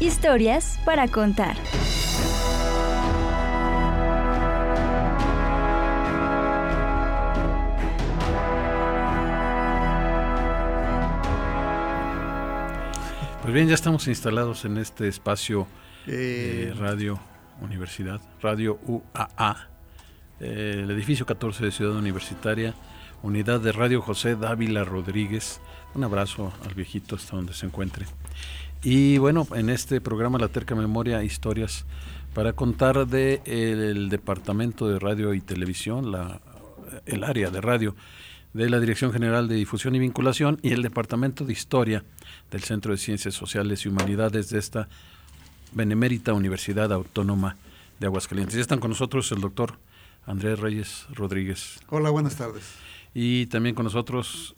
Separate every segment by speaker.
Speaker 1: Historias para contar.
Speaker 2: Pues bien, ya estamos instalados en este espacio eh, Radio Universidad, Radio UAA, eh, el edificio 14 de Ciudad Universitaria, unidad de Radio José Dávila Rodríguez. Un abrazo al viejito hasta donde se encuentre. Y bueno, en este programa La Terca Memoria, historias para contar del el Departamento de Radio y Televisión, la, el área de radio de la Dirección General de Difusión y Vinculación y el Departamento de Historia del Centro de Ciencias Sociales y Humanidades de esta Benemérita Universidad Autónoma de Aguascalientes. Ya están con nosotros el doctor Andrés Reyes Rodríguez.
Speaker 3: Hola, buenas tardes.
Speaker 2: Y también con nosotros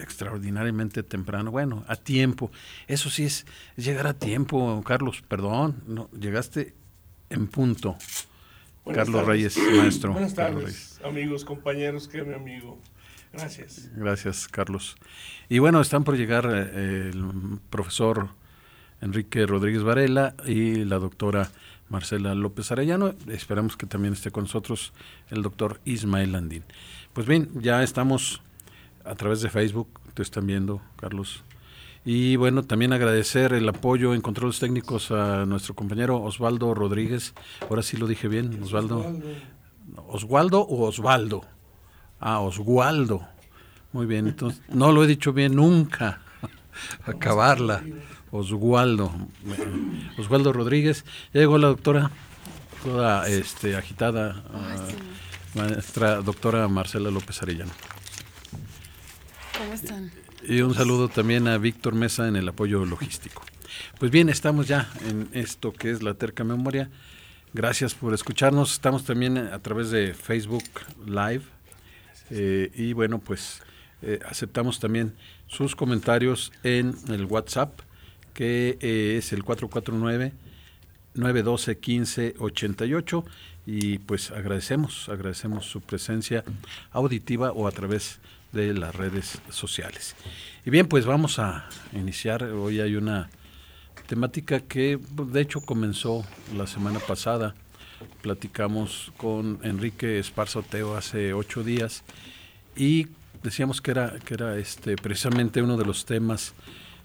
Speaker 2: extraordinariamente temprano, bueno, a tiempo. Eso sí es, llegar a tiempo, Carlos, perdón, no, llegaste en punto. Carlos Reyes, maestro.
Speaker 4: Buenas tardes, amigos, compañeros, que mi amigo. Gracias.
Speaker 2: Gracias, Carlos. Y bueno, están por llegar eh, el profesor Enrique Rodríguez Varela y la doctora Marcela López Arellano. Esperamos que también esté con nosotros el doctor Ismael Andín. Pues bien, ya estamos a través de Facebook, te están viendo, Carlos. Y bueno, también agradecer el apoyo en controles técnicos a nuestro compañero Osvaldo Rodríguez. Ahora sí lo dije bien, Osvaldo. Osvaldo o Osvaldo. Ah, Oswaldo. Muy bien, entonces no lo he dicho bien nunca. Acabarla. Oswaldo. Osvaldo Rodríguez. Ya llegó la doctora, toda este, agitada, maestra doctora Marcela López Arellano. Y un saludo también a Víctor Mesa en el apoyo logístico. Pues bien, estamos ya en esto que es la terca memoria. Gracias por escucharnos. Estamos también a través de Facebook Live. Eh, y bueno, pues eh, aceptamos también sus comentarios en el WhatsApp, que eh, es el 449 912 1588 y pues agradecemos, agradecemos su presencia auditiva o a través de las redes sociales. Y bien, pues vamos a iniciar. Hoy hay una temática que de hecho comenzó la semana pasada. Platicamos con Enrique Esparza Oteo hace ocho días y decíamos que era, que era este, precisamente uno de los temas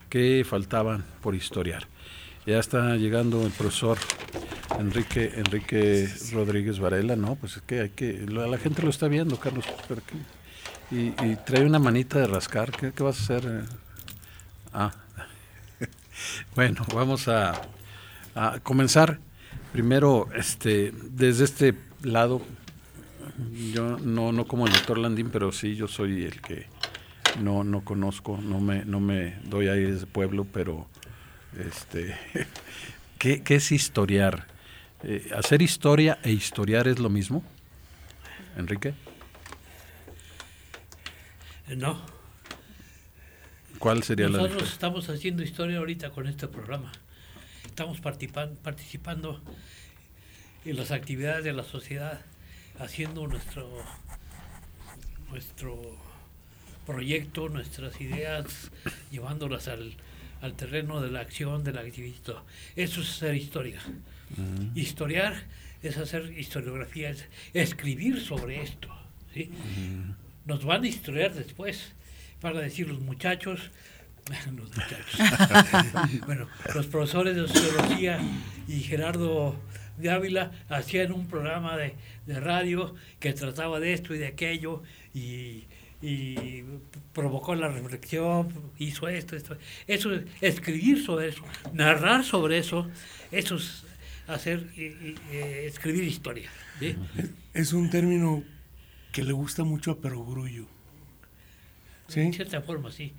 Speaker 2: que faltaban por historiar. Ya está llegando el profesor Enrique Enrique Rodríguez Varela, ¿no? Pues es que hay que la, gente lo está viendo, Carlos, y, trae una manita de rascar. ¿Qué, vas a hacer? Ah, bueno, vamos a, a, comenzar primero, este, desde este lado. Yo no, no como el doctor Landín, pero sí, yo soy el que no, no conozco, no me, no me doy ahí ese pueblo, pero este, ¿qué, ¿qué, es historiar? Eh, ¿Hacer historia e historiar es lo mismo? Enrique.
Speaker 5: No.
Speaker 2: ¿Cuál sería
Speaker 5: Nosotros
Speaker 2: la
Speaker 5: Nosotros estamos haciendo historia ahorita con este programa. Estamos participando en las actividades de la sociedad, haciendo nuestro nuestro proyecto, nuestras ideas, llevándolas al, al terreno de la acción, de la actividad. Eso es hacer historia. Historiar es hacer historiografía, es escribir sobre esto. ¿sí? Nos van a historiar después. Para decir los muchachos, los muchachos, bueno, los profesores de sociología y Gerardo de Ávila hacían un programa de, de radio que trataba de esto y de aquello y, y provocó la reflexión, hizo esto, esto. Eso es escribir sobre eso, narrar sobre eso, eso es hacer, eh, escribir historia. ¿sí?
Speaker 4: Es un término que le gusta mucho a Perogrullo.
Speaker 5: ¿Sí? En cierta forma, sí.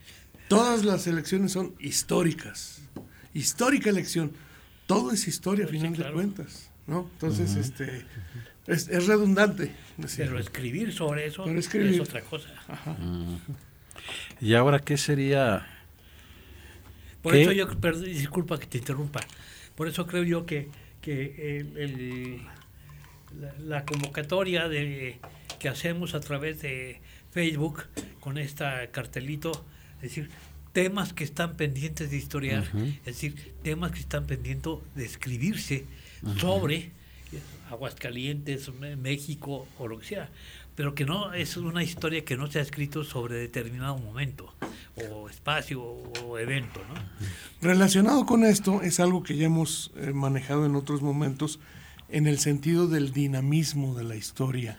Speaker 4: Todas las elecciones son históricas. histórica lección. Todo es historia, a
Speaker 5: Sí,
Speaker 4: final
Speaker 5: claro.
Speaker 4: de cuentas, ¿no? Entonces, este, es, es redundante. decir,
Speaker 5: Pero escribir sobre eso
Speaker 4: Pero escribir.
Speaker 5: es otra cosa.
Speaker 4: ajá.
Speaker 2: ¿Y ahora qué sería?
Speaker 5: Por
Speaker 2: ¿Qué?
Speaker 5: eso yo, perdón, disculpa que te interrumpa, por eso creo yo que, que el- el- la, la convocatoria de, que hacemos a través de Facebook con esta cartelito, es decir, temas que están pendientes de historiar, es decir, temas que están pendientes de escribirse sobre Aguascalientes, México o lo que sea, pero que no es una historia que no se ha escrito sobre determinado momento o espacio o evento, ¿no?
Speaker 4: Relacionado con esto, es algo que ya hemos eh, manejado en otros momentos en el sentido del dinamismo de la historia.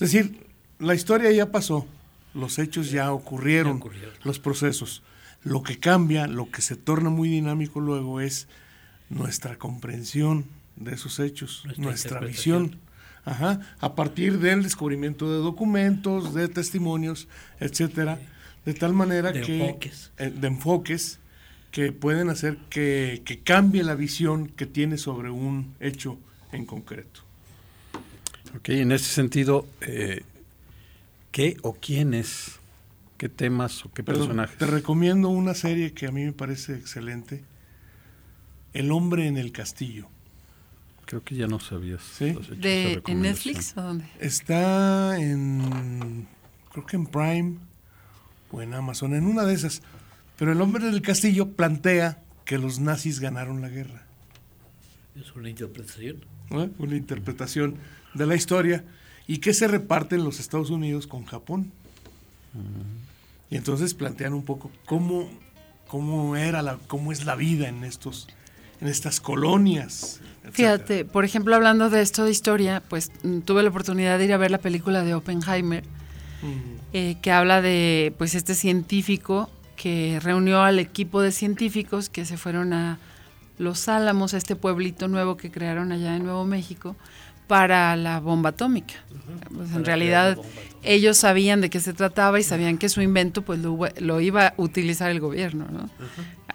Speaker 4: Es decir, la historia ya pasó, los hechos ya ocurrieron,
Speaker 5: Ya ocurrieron.
Speaker 4: los procesos. Lo que cambia, lo que se torna muy dinámico luego es nuestra comprensión de esos hechos,
Speaker 5: Nuestra
Speaker 4: visión. Ajá, a partir del descubrimiento de documentos, de testimonios, etcétera, de tal manera
Speaker 5: De
Speaker 4: que
Speaker 5: enfoques.
Speaker 4: eh, de enfoques que pueden hacer que, que cambie la visión que tiene sobre un hecho en concreto.
Speaker 2: Ok, en ese sentido, eh, ¿qué o quiénes, qué temas o qué
Speaker 4: Perdón,
Speaker 2: personajes?
Speaker 4: te recomiendo una serie que a mí me parece excelente, El hombre en el castillo.
Speaker 2: Creo que ya no sabías.
Speaker 4: Sí.
Speaker 6: ¿De, ¿En. Netflix o dónde?
Speaker 4: Está en, creo que en Prime o en Amazon, en una de esas. Pero el hombre del castillo plantea que los nazis ganaron la guerra.
Speaker 5: Es una interpretación.
Speaker 4: Una interpretación de la historia y que se reparte en los Estados Unidos con Japón. Y entonces plantean un poco cómo, cómo era la, cómo es la vida en estos, en estas colonias.
Speaker 6: Fíjate, por ejemplo, hablando de esto de historia, pues mm, tuve la oportunidad de ir a ver la película de Oppenheimer, eh, que habla de pues este científico que reunió al equipo de científicos que se fueron a Los Álamos, a este pueblito nuevo que crearon allá en Nuevo México, para la bomba atómica. Pues, en realidad ellos sabían de qué se trataba y sabían que su invento pues lo, iba- lo iba a utilizar el gobierno, ¿no?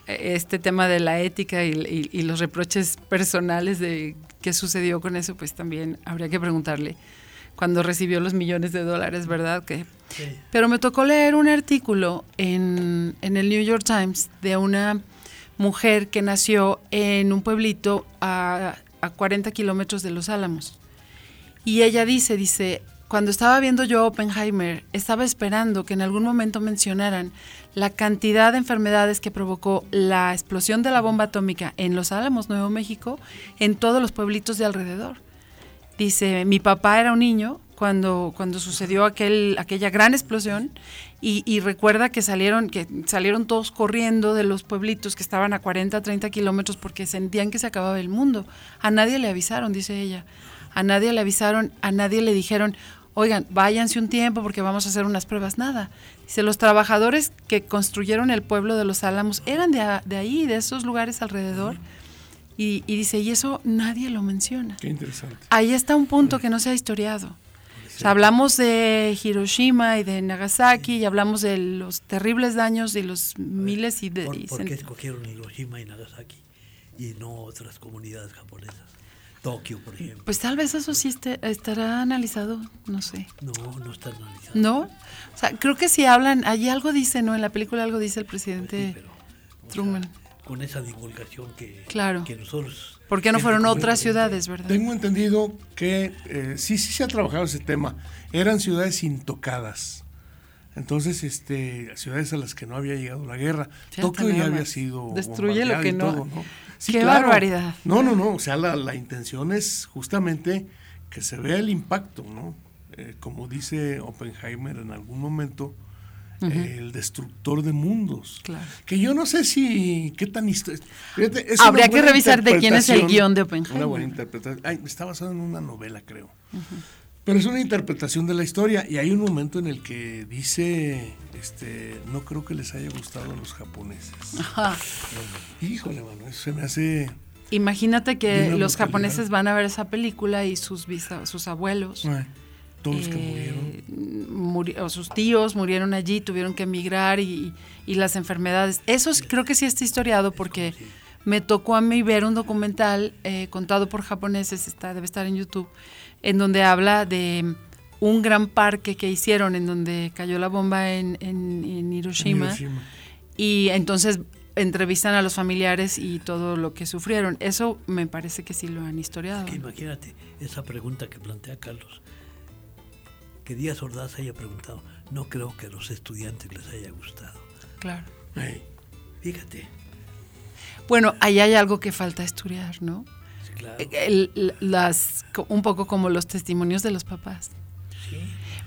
Speaker 6: Este tema de la ética y, y- y los reproches personales de qué sucedió con eso, pues también habría que preguntarle cuando recibió los millones de dólares, ¿verdad? Que,
Speaker 5: Sí.
Speaker 6: pero me tocó leer un artículo en, en el New York Times de una mujer que nació en un pueblito a, a 40 kilómetros de Los Álamos. Y ella dice, dice, cuando estaba viendo yo Oppenheimer, estaba esperando que en algún momento mencionaran la cantidad de enfermedades que provocó la explosión de la bomba atómica en Los Álamos, Nuevo México, en todos los pueblitos de alrededor. Dice, mi papá era un niño cuando, cuando sucedió aquel, aquella gran explosión y, y recuerda que salieron, que salieron todos corriendo de los pueblitos que estaban a 40, 30 kilómetros porque sentían que se acababa el mundo. A nadie le avisaron, dice ella. A nadie le avisaron, a nadie le dijeron, oigan, váyanse un tiempo porque vamos a hacer unas pruebas. Nada. Dice, los trabajadores que construyeron el pueblo de los Álamos eran de, de ahí, de esos lugares alrededor. Y, y dice, y eso nadie lo menciona.
Speaker 4: Qué interesante.
Speaker 6: Ahí está un punto que no se ha historiado. O sea, hablamos de Hiroshima y de Nagasaki y hablamos de los terribles daños y los miles y de...
Speaker 5: ¿Por,
Speaker 6: y
Speaker 5: por qué escogieron Hiroshima y Nagasaki y no otras comunidades japonesas? Tokio, por ejemplo.
Speaker 6: Pues tal vez eso sí esté- estará analizado, no sé.
Speaker 5: No, no está analizado.
Speaker 6: ¿No? O sea, creo que si hablan, allí algo dice, ¿no? En la película algo dice el
Speaker 5: Sí,
Speaker 6: presidente
Speaker 5: pero, o
Speaker 6: Truman.
Speaker 5: sea, con esa divulgación que,
Speaker 6: Claro.
Speaker 5: que nosotros...
Speaker 6: ¿Por qué no fueron otras ciudades, verdad?
Speaker 4: Tengo entendido que eh, sí, sí se ha trabajado ese tema. Eran ciudades intocadas. Entonces, este, ciudades a las que no había llegado la guerra. Tokio ya había sido
Speaker 6: Destruye lo que no-
Speaker 4: todo, ¿no?
Speaker 6: Qué barbaridad.
Speaker 4: No, no, no. O sea, la, la intención es justamente que se vea el impacto, ¿no? Eh, como dice Oppenheimer en algún momento, el destructor de mundos.
Speaker 6: Claro.
Speaker 4: Que yo no sé si qué tan es
Speaker 6: Habría que revisar de quién es el guion de Oppenheimer.
Speaker 4: Una buena interpretación. Ay, está basado en una novela, creo. Pero es una interpretación de la historia y hay un momento en el que dice, este, no creo que les haya gustado a los japoneses.
Speaker 6: Ajá.
Speaker 4: Híjole, mano, eso se me hace...
Speaker 6: Imagínate que los
Speaker 4: brutalidad.
Speaker 6: japoneses van a ver esa película y sus, sus abuelos,
Speaker 4: ay, todos los que
Speaker 6: eh,
Speaker 4: murieron.
Speaker 6: muri- o sus tíos murieron allí, tuvieron que emigrar y, y las enfermedades. Eso es- creo que sí está historiado porque me tocó a mí ver un documental eh, contado por japoneses, está, debe estar en YouTube, en donde habla de un gran parque que hicieron en donde cayó la bomba en, en- en Hiroshima.
Speaker 4: Hiroshima.
Speaker 6: Y entonces entrevistan a los familiares y todo lo que sufrieron. Eso me parece que sí lo han historiado.
Speaker 5: Que imagínate esa pregunta que plantea Carlos. Que Díaz Ordaz haya preguntado, no creo que a los estudiantes les haya gustado.
Speaker 6: Claro.
Speaker 4: Ey.
Speaker 5: Fíjate,
Speaker 6: Bueno, ahí hay algo que falta estudiar, ¿no?
Speaker 5: Claro.
Speaker 6: El- el- las, un poco como los testimonios de los papás.
Speaker 5: sí.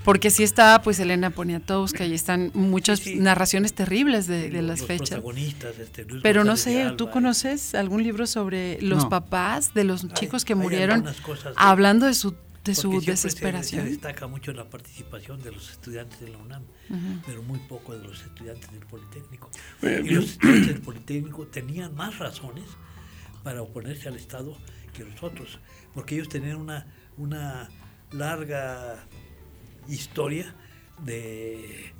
Speaker 6: Porque sí está, pues, Elena Poniatowska y están muchas
Speaker 5: Sí, sí.
Speaker 6: narraciones terribles de, de las
Speaker 5: los
Speaker 6: fechas.
Speaker 5: protagonistas, este, Luis
Speaker 6: Pero no sé,
Speaker 5: Alba,
Speaker 6: ¿tú conoces algún libro sobre los
Speaker 2: No.
Speaker 6: papás de los
Speaker 5: Hay-
Speaker 6: chicos que murieron
Speaker 5: cosas
Speaker 6: hablando de su, de su desesperación?
Speaker 5: Se, destaca mucho la participación de los estudiantes de la UNAM, pero muy poco de los estudiantes del Politécnico.
Speaker 4: Bueno,
Speaker 5: y los estudiantes del Politécnico tenían más razones para oponerse al Estado que los otros, porque ellos tenían una, una larga historia de,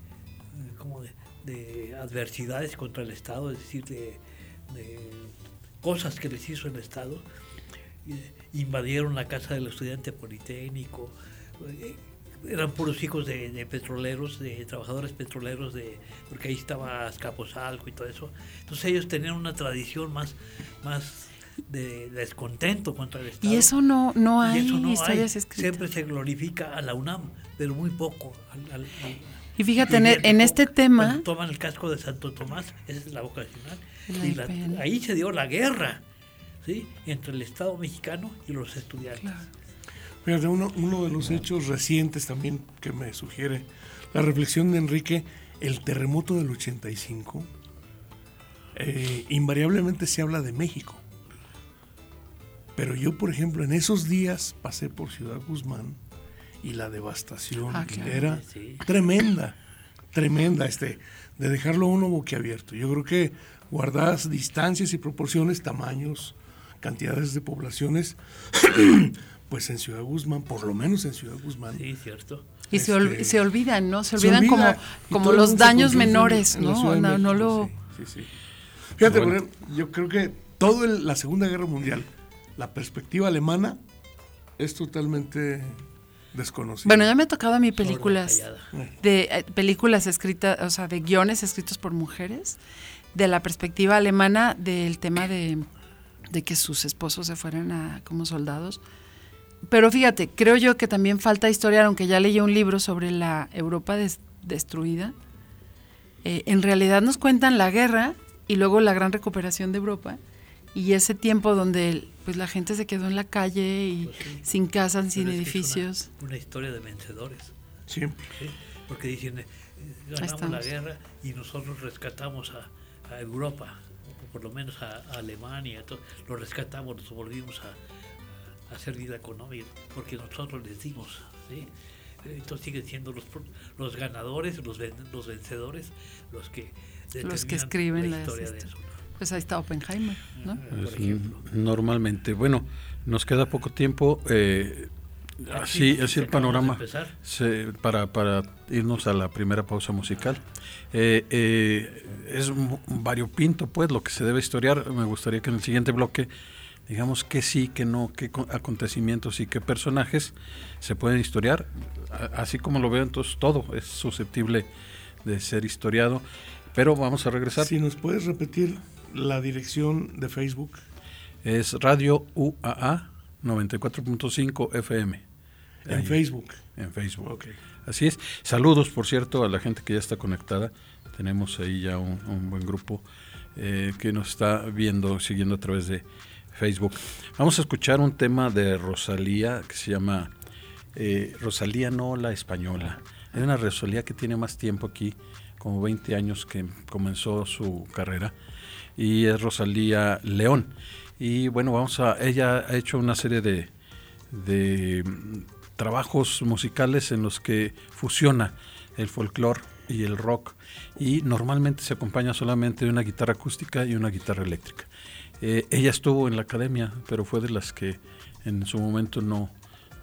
Speaker 5: como de, de adversidades contra el Estado, es decir, de, cosas que les hizo el Estado. Eh, Invadieron la casa del estudiante politécnico, eh, eran puros hijos de, de petroleros, de trabajadores petroleros, de porque ahí estaba Azcapotzalco y todo eso. Entonces ellos tenían una tradición más, más de descontento contra el Estado.
Speaker 6: Y eso no, no
Speaker 5: Y
Speaker 6: hay
Speaker 5: eso no hay.
Speaker 6: historias escritas.
Speaker 5: Siempre se glorifica a la UNAM, pero muy poco. al- al- al-
Speaker 6: Y fíjate, en, e- en este tema,
Speaker 5: toman el casco de Santo Tomás, esa es la vocacional.
Speaker 6: La
Speaker 5: y la- ahí se dio la guerra ¿sí? entre el Estado mexicano y los estudiantes.
Speaker 4: Fíjate, uno, uno de los hechos recientes también que me sugiere la reflexión de Enrique, el terremoto del 85, eh, invariablemente se habla de México. Pero yo, por ejemplo, en esos días pasé por Ciudad Guzmán y la devastación
Speaker 6: Ah, claro.
Speaker 4: era
Speaker 5: Sí.
Speaker 4: tremenda, tremenda, este, de dejarlo a uno boquiabierto. Yo creo que guardadas distancias y proporciones, tamaños, cantidades de poblaciones, pues en Ciudad Guzmán, por lo menos en Ciudad Guzmán,
Speaker 5: Sí, cierto.
Speaker 6: y se, ol-
Speaker 4: este,
Speaker 6: se olvidan, ¿no? Se
Speaker 4: se
Speaker 6: olvidan
Speaker 4: olvida,
Speaker 6: como, como los daños
Speaker 4: en-
Speaker 6: menores,
Speaker 4: en
Speaker 6: ¿no? No, no lo...
Speaker 4: sí, sí, sí. Fíjate,
Speaker 2: Bueno.
Speaker 4: yo creo que toda la Segunda Guerra Mundial, la perspectiva alemana es totalmente desconocida.
Speaker 6: Bueno, ya me ha tocado a mí películas
Speaker 5: callada.
Speaker 6: de eh, películas escritas, o sea, de guiones escritos por mujeres, de la perspectiva alemana del tema de, de que sus esposos se fueran a, como soldados. Pero fíjate, creo yo que también falta historiar, aunque ya leí un libro sobre la Europa des- destruida. eh, en realidad nos cuentan la guerra y luego la gran recuperación de Europa y ese tiempo donde pues la gente se quedó en la calle y
Speaker 5: Pues sí.
Speaker 6: sin casas, sin edificios.
Speaker 5: Una, una historia de vencedores.
Speaker 4: Siempre.
Speaker 5: ¿sí? Porque dicen, eh, ganamos la guerra y nosotros rescatamos a, a Europa, o por lo menos a, a Alemania, to- lo rescatamos, nos volvimos a, a hacer vida económica, porque nosotros les dimos. ¿sí? Entonces siguen siendo los, pro- los ganadores, los, ven- los vencedores, los que,
Speaker 6: Los que escriben
Speaker 5: la
Speaker 6: las
Speaker 5: historia de eso.
Speaker 6: Pues ahí está Oppenheimer, ¿no?
Speaker 2: Es
Speaker 5: por ejemplo.
Speaker 2: n- normalmente. Bueno, nos queda poco tiempo. eh, así, así el panorama
Speaker 5: empezar.
Speaker 2: se- para, para irnos a la primera pausa musical. Eh, eh, es variopinto, pues, lo que se debe historiar. Me gustaría que en el siguiente bloque digamos que sí, que no, qué co- acontecimientos y qué personajes se pueden historiar. Así como lo veo, entonces todo es susceptible de ser historiado. Pero vamos a regresar.
Speaker 4: Si nos puedes repetir la dirección de Facebook.
Speaker 2: Es Radio UAA 94.5 FM.
Speaker 4: En
Speaker 2: Ahí,
Speaker 4: Facebook.
Speaker 2: En Facebook.
Speaker 4: Ok.
Speaker 2: Así es. Saludos, por cierto, a la gente que ya está conectada. Tenemos ahí ya un, un buen grupo eh, que nos está viendo, siguiendo a través de Facebook. Vamos a escuchar un tema de Rosalía que se llama eh, Rosalía no la española. Es una Rosalía que tiene más tiempo aquí, como 20 años que comenzó su carrera. Y es Rosalía León. Y bueno, vamos a. Ella ha hecho una serie de, de trabajos musicales en los que fusiona el folclore y el rock y normalmente se acompaña solamente de una guitarra acústica y una guitarra eléctrica. Eh, ella estuvo en la academia, pero fue de las que en su momento no,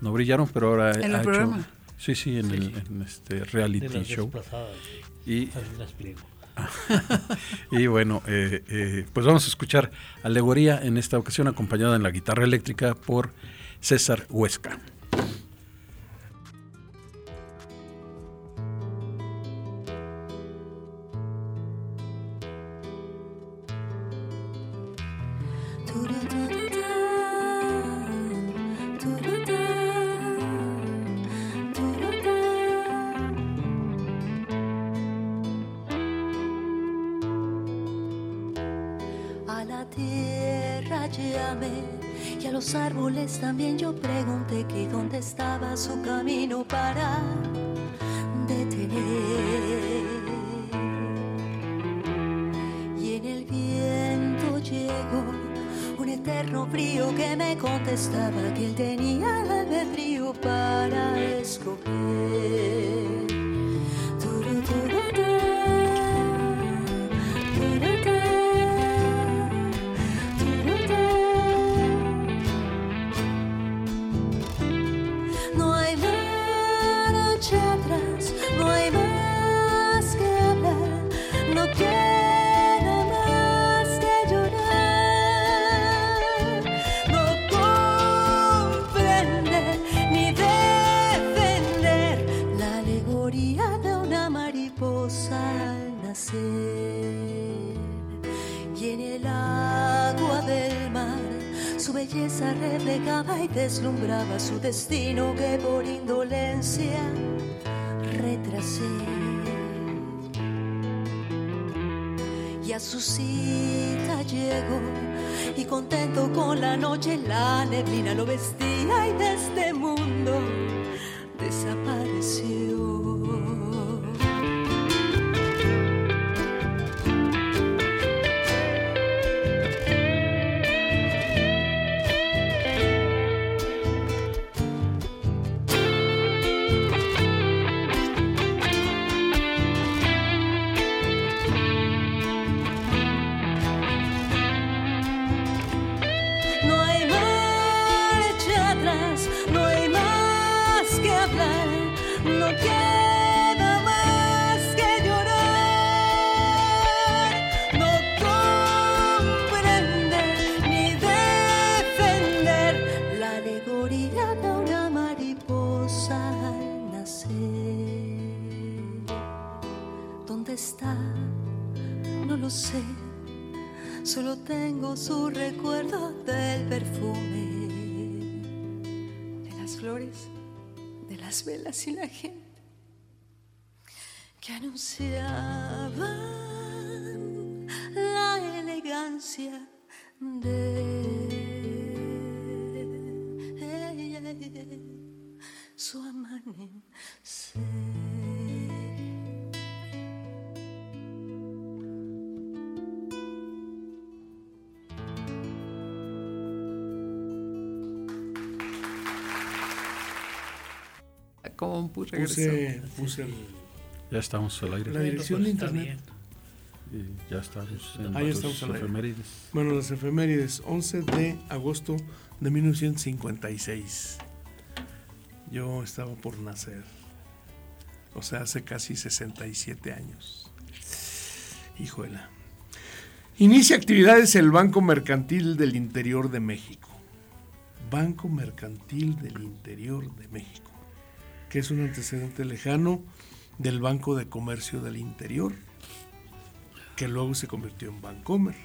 Speaker 2: no brillaron, pero ahora
Speaker 6: ¿En el
Speaker 2: ha hecho-
Speaker 6: programa?
Speaker 2: Sí, sí, en, el, en este reality
Speaker 5: De las
Speaker 2: show. Y. y bueno, eh, eh, pues vamos a escuchar Alegoría en esta ocasión acompañada en la guitarra eléctrica por César Huesca.
Speaker 1: Su camino para detener. Y en el viento llegó un eterno frío que me contestaba que él tenía el albedrío para escoger. Su destino que por indolencia retrasé. Y a su cita llegó y contento con la noche la neblina lo vestía y de este mundo velas y la gente que anunciaban la elegancia de
Speaker 4: puse, puse
Speaker 2: ya estamos al aire.
Speaker 4: La dirección de internet.
Speaker 2: Y ya estamos en
Speaker 4: Ahí estamos efemérides. Bueno, las efemérides, 11 de agosto de 1956. Yo estaba por nacer. O sea, hace casi 67 años. Hijuela. Inicia actividades el Banco Mercantil del Interior de México. Banco Mercantil del Interior de México que es un antecedente lejano del Banco de Comercio del Interior, que luego se convirtió en Bancomer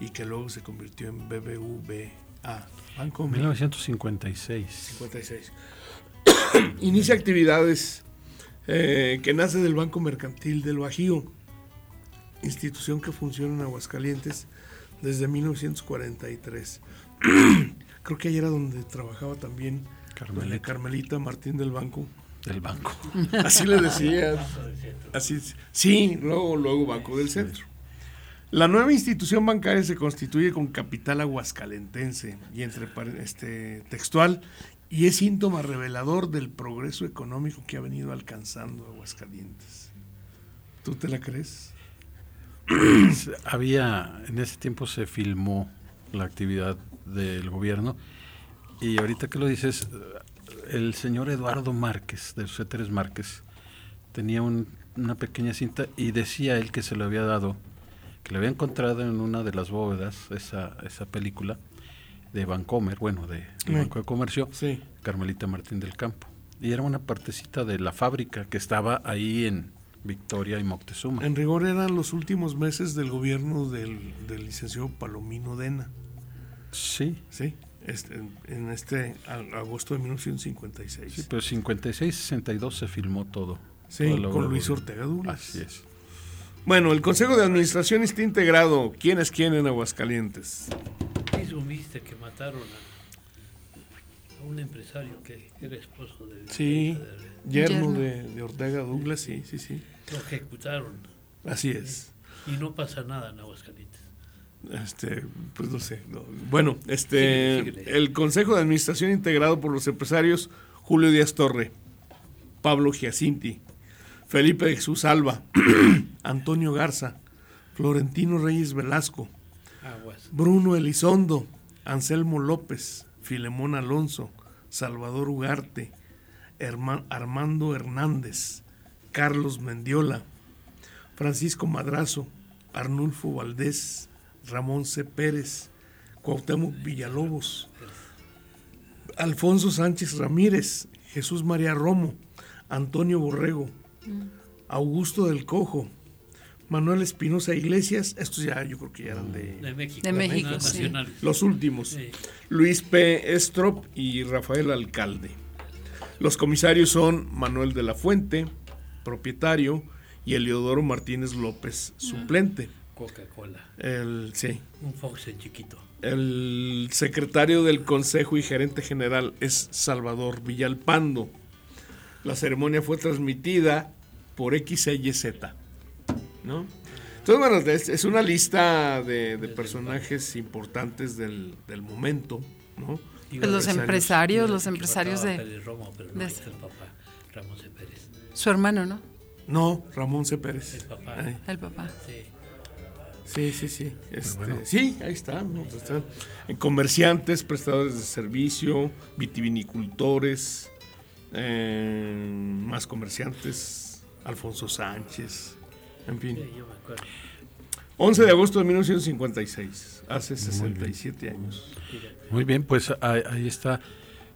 Speaker 4: y que luego se convirtió en BBVA.
Speaker 2: Bancomer. 1956.
Speaker 4: 56. Inicia actividades eh, que nace del Banco Mercantil del Bajío, institución que funciona en Aguascalientes desde 1943. Creo que ahí era donde trabajaba también Carmelita. Carmelita Martín del Banco.
Speaker 2: Del Banco.
Speaker 4: Así le decía. Así, sí, luego, luego Banco del Centro. La nueva institución bancaria se constituye con capital aguascalentense y entre este textual y es síntoma revelador del progreso económico que ha venido alcanzando Aguascalientes. ¿Tú te la crees?
Speaker 2: Había, en ese tiempo se filmó la actividad del gobierno y ahorita que lo dices, el señor Eduardo Márquez, de los Éteres Márquez, tenía un- una pequeña cinta y decía él que se lo había dado, que le había encontrado en una de las bóvedas esa, esa película de Vancomer, bueno, de,
Speaker 4: Mm.
Speaker 2: Banco de Comercio,
Speaker 4: Sí.
Speaker 2: Carmelita Martín del Campo. Y era una partecita de la fábrica que estaba ahí en Victoria y Moctezuma.
Speaker 4: En rigor eran los últimos meses del gobierno del, del licenciado Palomino Dena.
Speaker 2: Sí,
Speaker 4: Sí. Este, en, este agosto de 1956.
Speaker 2: sí, pero 56-62 se filmó todo.
Speaker 4: Sí, con Luis Ortega Douglas.
Speaker 2: Así es.
Speaker 4: Bueno, el Consejo de Administración está integrado. ¿Quién es quién en Aguascalientes?
Speaker 5: ¿Qué sumiste que mataron a, a un empresario que era esposo de...
Speaker 4: Sí,
Speaker 5: de-
Speaker 4: yerno
Speaker 6: Yerno.
Speaker 4: de, de Ortega Douglas, sí, sí, sí.
Speaker 5: Lo ejecutaron.
Speaker 4: Así es.
Speaker 5: Y no pasa nada en Aguascalientes.
Speaker 4: Este, pues no sé. no. Bueno, este,
Speaker 5: Síguele, síguele.
Speaker 4: el Consejo de Administración integrado por los empresarios Julio Díaz Torre, Pablo Giacinti, Felipe Jesús Alba, Antonio Garza, Florentino Reyes Velasco,
Speaker 5: Aguas.
Speaker 4: Bruno Elizondo, Anselmo López, Filemón Alonso, Salvador Ugarte, Armando Hernández, Carlos Mendiola, Francisco Madrazo, Arnulfo Valdés, Ramón C. Pérez, Cuauhtémoc Villalobos, Alfonso Sánchez Ramírez, Jesús María Romo, Antonio Borrego, Augusto del Cojo, Manuel Espinosa Iglesias, estos ya yo creo que ya eran de,
Speaker 5: De México.
Speaker 6: De México, sí.
Speaker 4: los últimos.
Speaker 5: Sí.
Speaker 4: Luis P. Estrop y Rafael Alcalde. Los comisarios son Manuel de la Fuente, propietario, y Eliodoro Martínez López, suplente.
Speaker 5: Coca-Cola.
Speaker 4: El, sí,
Speaker 5: Un Fox en chiquito.
Speaker 4: el secretario del Consejo y gerente general es Salvador Villalpando. La ceremonia fue transmitida por XYZ. ¿no? Entonces, bueno, es, es una lista de, de personajes importantes del, del momento. ¿no?
Speaker 6: Pues los empresarios, los empresarios de
Speaker 5: Pérez Romo, pero no
Speaker 6: de-
Speaker 5: el papá, Ramón C. Pérez.
Speaker 6: su hermano, ¿no?
Speaker 4: No, Ramón C. Pérez.
Speaker 5: El papá.
Speaker 4: Ay,
Speaker 6: El papá.
Speaker 5: Sí.
Speaker 4: Sí, sí, sí. Este, Sí, ahí está. ¿no? Pues están. Eh, Comerciantes, prestadores de servicio, vitivinicultores, eh, más comerciantes, Alfonso Sánchez, en fin.
Speaker 5: Sí, yo me acuerdo.
Speaker 4: 11 de agosto de 1956, hace 67 años.
Speaker 5: Fíjate.
Speaker 2: Muy bien, pues ahí, ahí está.